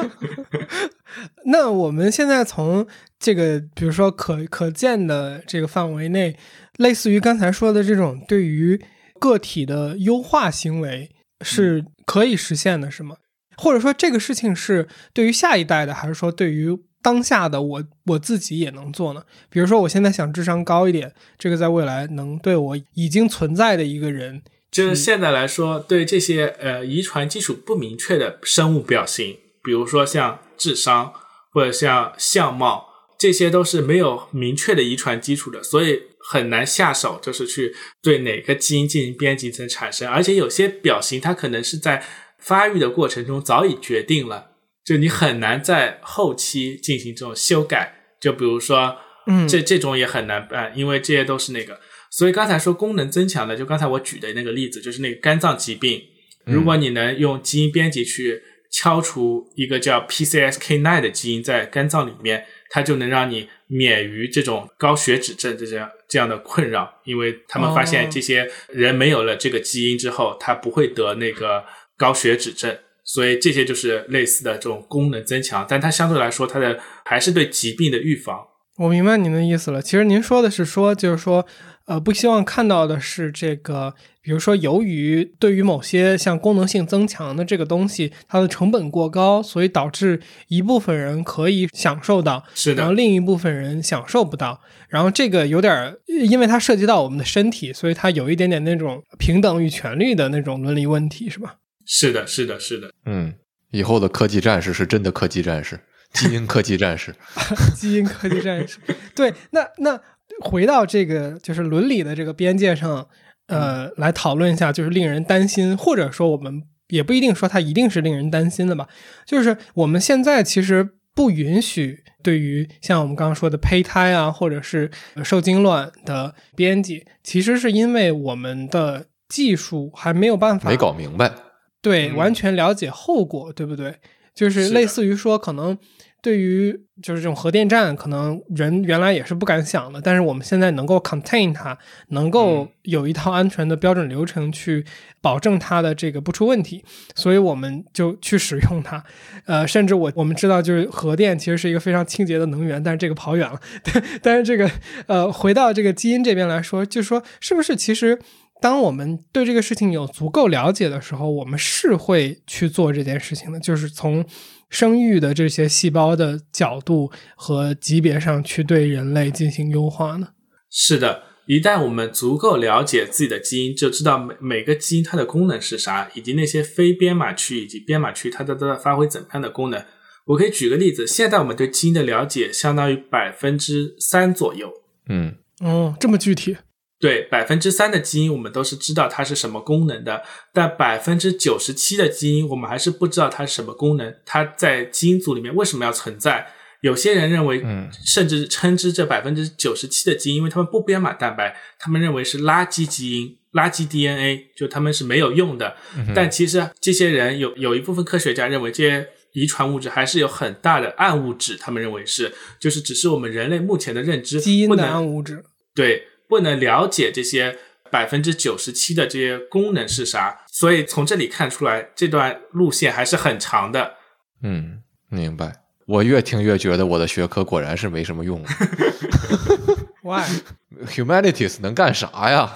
那我们现在从这个，比如说可可见的这个范围内，类似于刚才说的这种对于个体的优化行为是可以实现的，是吗？或者说这个事情是对于下一代的，还是说对于当下的我我自己也能做呢？比如说，我现在想智商高一点，这个在未来能对我已经存在的一个人，就是现在来说，对这些呃遗传基础不明确的生物表型，比如说像智商或者像相貌，这些都是没有明确的遗传基础的，所以很难下手，就是去对哪个基因进行编辑层产生。而且有些表型，它可能是在发育的过程中早已决定了。就你很难在后期进行这种修改，就比如说，嗯，这这种也很难办，因为这些都是那个。所以刚才说功能增强的，就刚才我举的那个例子，就是那个肝脏疾病，如果你能用基因编辑去敲除一个叫 PCSK9 的基因在肝脏里面，它就能让你免于这种高血脂症这样这样的困扰，因为他们发现这些人没有了这个基因之后，他不会得那个高血脂症。所以这些就是类似的这种功能增强，但它相对来说，它的还是对疾病的预防。我明白您的意思了。其实您说的是说，就是说，呃，不希望看到的是这个，比如说，由于对于某些像功能性增强的这个东西，它的成本过高，所以导致一部分人可以享受到，是的，然后另一部分人享受不到。然后这个有点，因为它涉及到我们的身体，所以它有一点点那种平等与权利的那种伦理问题，是吧？是的，是的，是的。嗯，以后的科技战士是真的科技战士，基因科技战士，基因科技战士。对，那那回到这个就是伦理的这个边界上，呃，来讨论一下，就是令人担心，或者说我们也不一定说它一定是令人担心的吧。就是我们现在其实不允许对于像我们刚刚说的胚胎啊，或者是受精卵的编辑，其实是因为我们的技术还没有办法没搞明白。对，完全了解后果，对不对？就是类似于说，可能对于就是这种核电站，可能人原来也是不敢想的，但是我们现在能够 contain 它，能够有一套安全的标准流程去保证它的这个不出问题，所以我们就去使用它。呃，甚至我我们知道，就是核电其实是一个非常清洁的能源，但是这个跑远了。对，但是这个呃，回到这个基因这边来说，就是说是不是其实。当我们对这个事情有足够了解的时候，我们是会去做这件事情的。就是从生育的这些细胞的角度和级别上去对人类进行优化呢？是的，一旦我们足够了解自己的基因，就知道每每个基因它的功能是啥，以及那些非编码区以及编码区它都在发挥怎样的功能。我可以举个例子，现在我们对基因的了解相当于百分之三左右。嗯，哦，这么具体。对百分之三的基因，我们都是知道它是什么功能的，但百分之九十七的基因，我们还是不知道它是什么功能。它在基因组里面为什么要存在？有些人认为，嗯，甚至称之这百分之九十七的基因，因为他们不编码蛋白，他们认为是垃圾基因、垃圾 DNA，就他们是没有用的。但其实这些人有有一部分科学家认为，这些遗传物质还是有很大的暗物质，他们认为是，就是只是我们人类目前的认知基因的暗物质，对。不能了解这些百分之九十七的这些功能是啥，所以从这里看出来，这段路线还是很长的。嗯，明白。我越听越觉得我的学科果然是没什么用。Why？Humanities 能干啥呀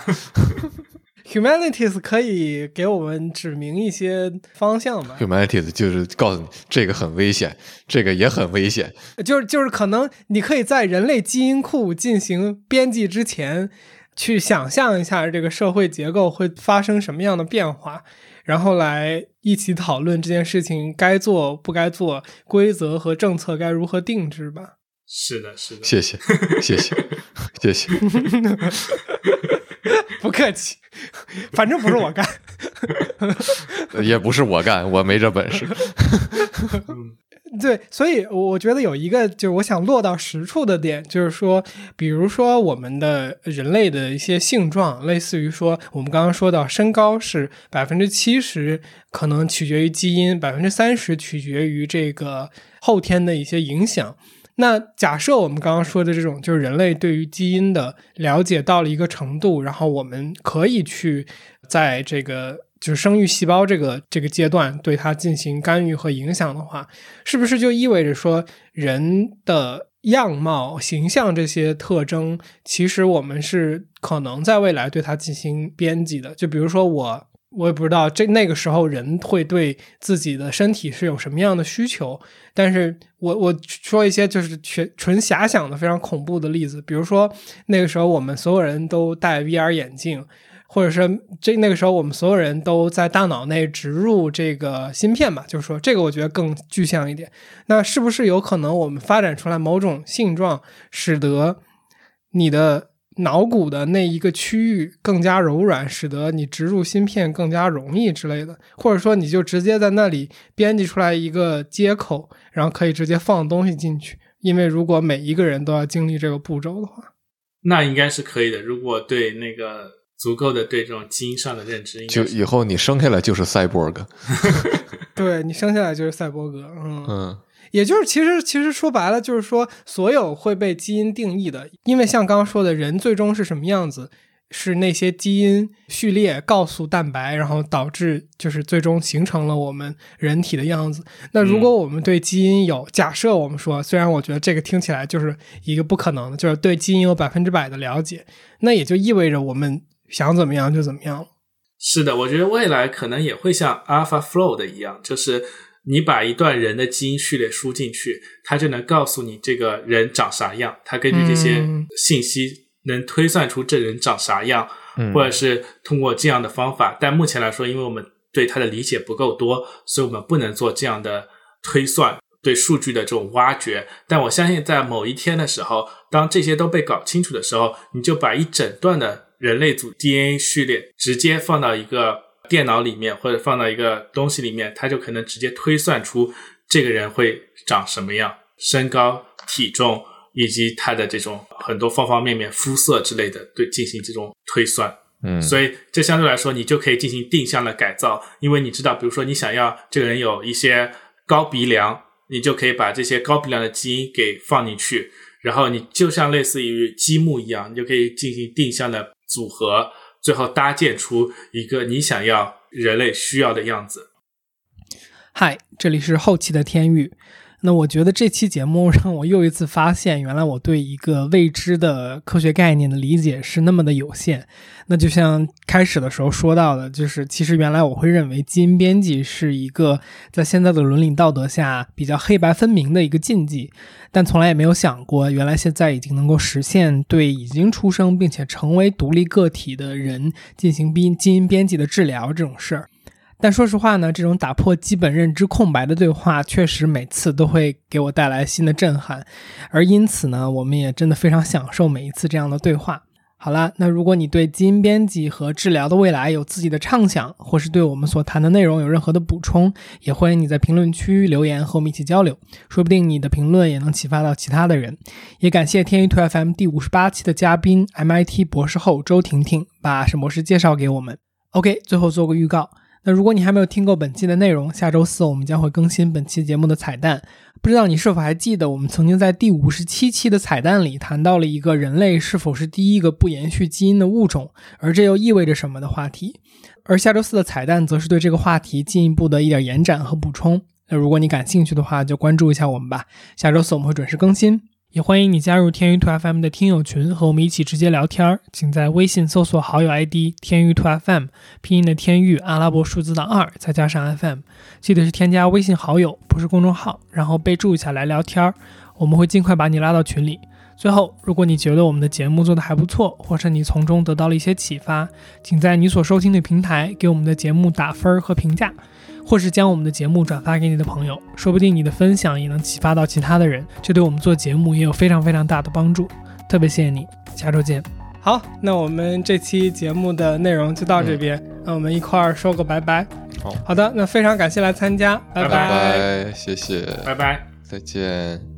？Humanities 可以给我们指明一些方向吧。Humanities 就是告诉你这个很危险，这个也很危险。就是就是可能你可以在人类基因库进行编辑之前，去想象一下这个社会结构会发生什么样的变化，然后来一起讨论这件事情该做不该做，规则和政策该如何定制吧。是的，是的。谢谢，谢谢，谢谢。不客气，反正不是我干，也不是我干，我没这本事。对，所以我觉得有一个就是我想落到实处的点，就是说，比如说我们的人类的一些性状，类似于说我们刚刚说到身高是百分之七十可能取决于基因，百分之三十取决于这个后天的一些影响。那假设我们刚刚说的这种，就是人类对于基因的了解到了一个程度，然后我们可以去在这个就是生育细胞这个这个阶段对它进行干预和影响的话，是不是就意味着说人的样貌、形象这些特征，其实我们是可能在未来对它进行编辑的？就比如说我我也不知道这那个时候人会对自己的身体是有什么样的需求，但是我我说一些就是纯纯遐想的非常恐怖的例子，比如说那个时候我们所有人都戴 VR 眼镜，或者是这那个时候我们所有人都在大脑内植入这个芯片吧，就是说这个我觉得更具象一点。那是不是有可能我们发展出来某种性状，使得你的脑骨的那一个区域更加柔软，使得你植入芯片更加容易之类的，或者说你就直接在那里编辑出来一个接口，然后可以直接放东西进去。因为如果每一个人都要经历这个步骤的话，那应该是可以的。如果对那个足够的对这种基因上的认知，就以后你生下来就是赛博格。对你生下来就是赛博格，嗯。嗯也就是其实其实说白了就是说，所有会被基因定义的，因为像刚刚说的人最终是什么样子，是那些基因序列告诉蛋白，然后导致就是最终形成了我们人体的样子。那如果我们对基因有假设，我们说，虽然我觉得这个听起来就是一个不可能的，就是对基因有百分之百的了解，那也就意味着我们想怎么样就怎么样了。是的，我觉得未来可能也会像 AlphaFlow 的一样，就是你把一段人的基因序列输进去，它就能告诉你这个人长啥样，它根据这些嗯信息能推算出这人长啥样，嗯或者是通过这样的方法。但目前来说，因为我们对它的理解不够多，所以我们不能做这样的推算。对数据的这种挖掘，但我相信在某一天的时候，当这些都被搞清楚的时候，你就把一整段的人类组 DNA 序列直接放到一个电脑里面，或者放到一个东西里面，它就可能直接推算出这个人会长什么样，身高、体重以及他的这种很多方方面面、肤色之类的，对进行这种推算。嗯，所以这相对来说，你就可以进行定向的改造，因为你知道，比如说你想要这个人有一些高鼻梁，你就可以把这些高鼻梁的基因给放进去，然后你就像类似于积木一样，你就可以进行定向的组合，最后搭建出一个你想要人类需要的样子。嗨，这里是后期的天域。那我觉得这期节目 让我又一次发现，原来我对一个未知的科学概念的理解是那么的有限。那就像开始的时候说到的，就是其实原来我会认为基因编辑是一个在现在的伦理道德下比较黑白分明的一个禁忌，但从来也没有想过，原来现在已经能够实现对已经出生并且成为独立个体的人进行基基因编辑的治疗这种事儿。但说实话呢，这种打破基本认知空白的对话，确实每次都会给我带来新的震撼，而因此呢，我们也真的非常享受每一次这样的对话。好了，那如果你对基因编辑和治疗的未来有自己的畅想，或是对我们所谈的内容有任何的补充，也欢迎你在评论区留言和我们一起交流，说不定你的评论也能启发到其他的人。也感谢天娱兔 FM 第五十八期的嘉宾 MIT 博士后周婷婷把沈博士介绍给我们。OK，最后做个预告。那如果你还没有听够本期的内容，下周四我们将会更新本期节目的彩蛋。不知道你是否还记得，我们曾经在第五十七期的彩蛋里谈到了一个人类是否是第一个不延续基因的物种，而这又意味着什么的话题。而下周四的彩蛋则是对这个话题进一步的一点延展和补充。那如果你感兴趣的话，就关注一下我们吧。下周四我们会准时更新。也欢迎你加入天娱兔 FM 的听友群，和我们一起直接聊天儿。请在微信搜索好友 ID 天娱兔 FM，拼音的天娱，阿拉伯数字的二，再加上 FM。记得是添加微信好友，不是公众号，然后备注一下来聊天儿，我们会尽快把你拉到群里。最后，如果你觉得我们的节目做得还不错，或是你从中得到了一些启发，请在你所收听的平台给我们的节目打分儿和评价。或是将我们的节目转发给你的朋友，说不定你的分享也能启发到其他的人，这对我们做节目也有非常非常大的帮助。特别谢谢你，下周见。好，那我们这期节目的内容就到这边，那我们一块儿说个拜拜。好好的，那非常感谢来参加，拜拜拜拜，谢谢，拜拜。再见。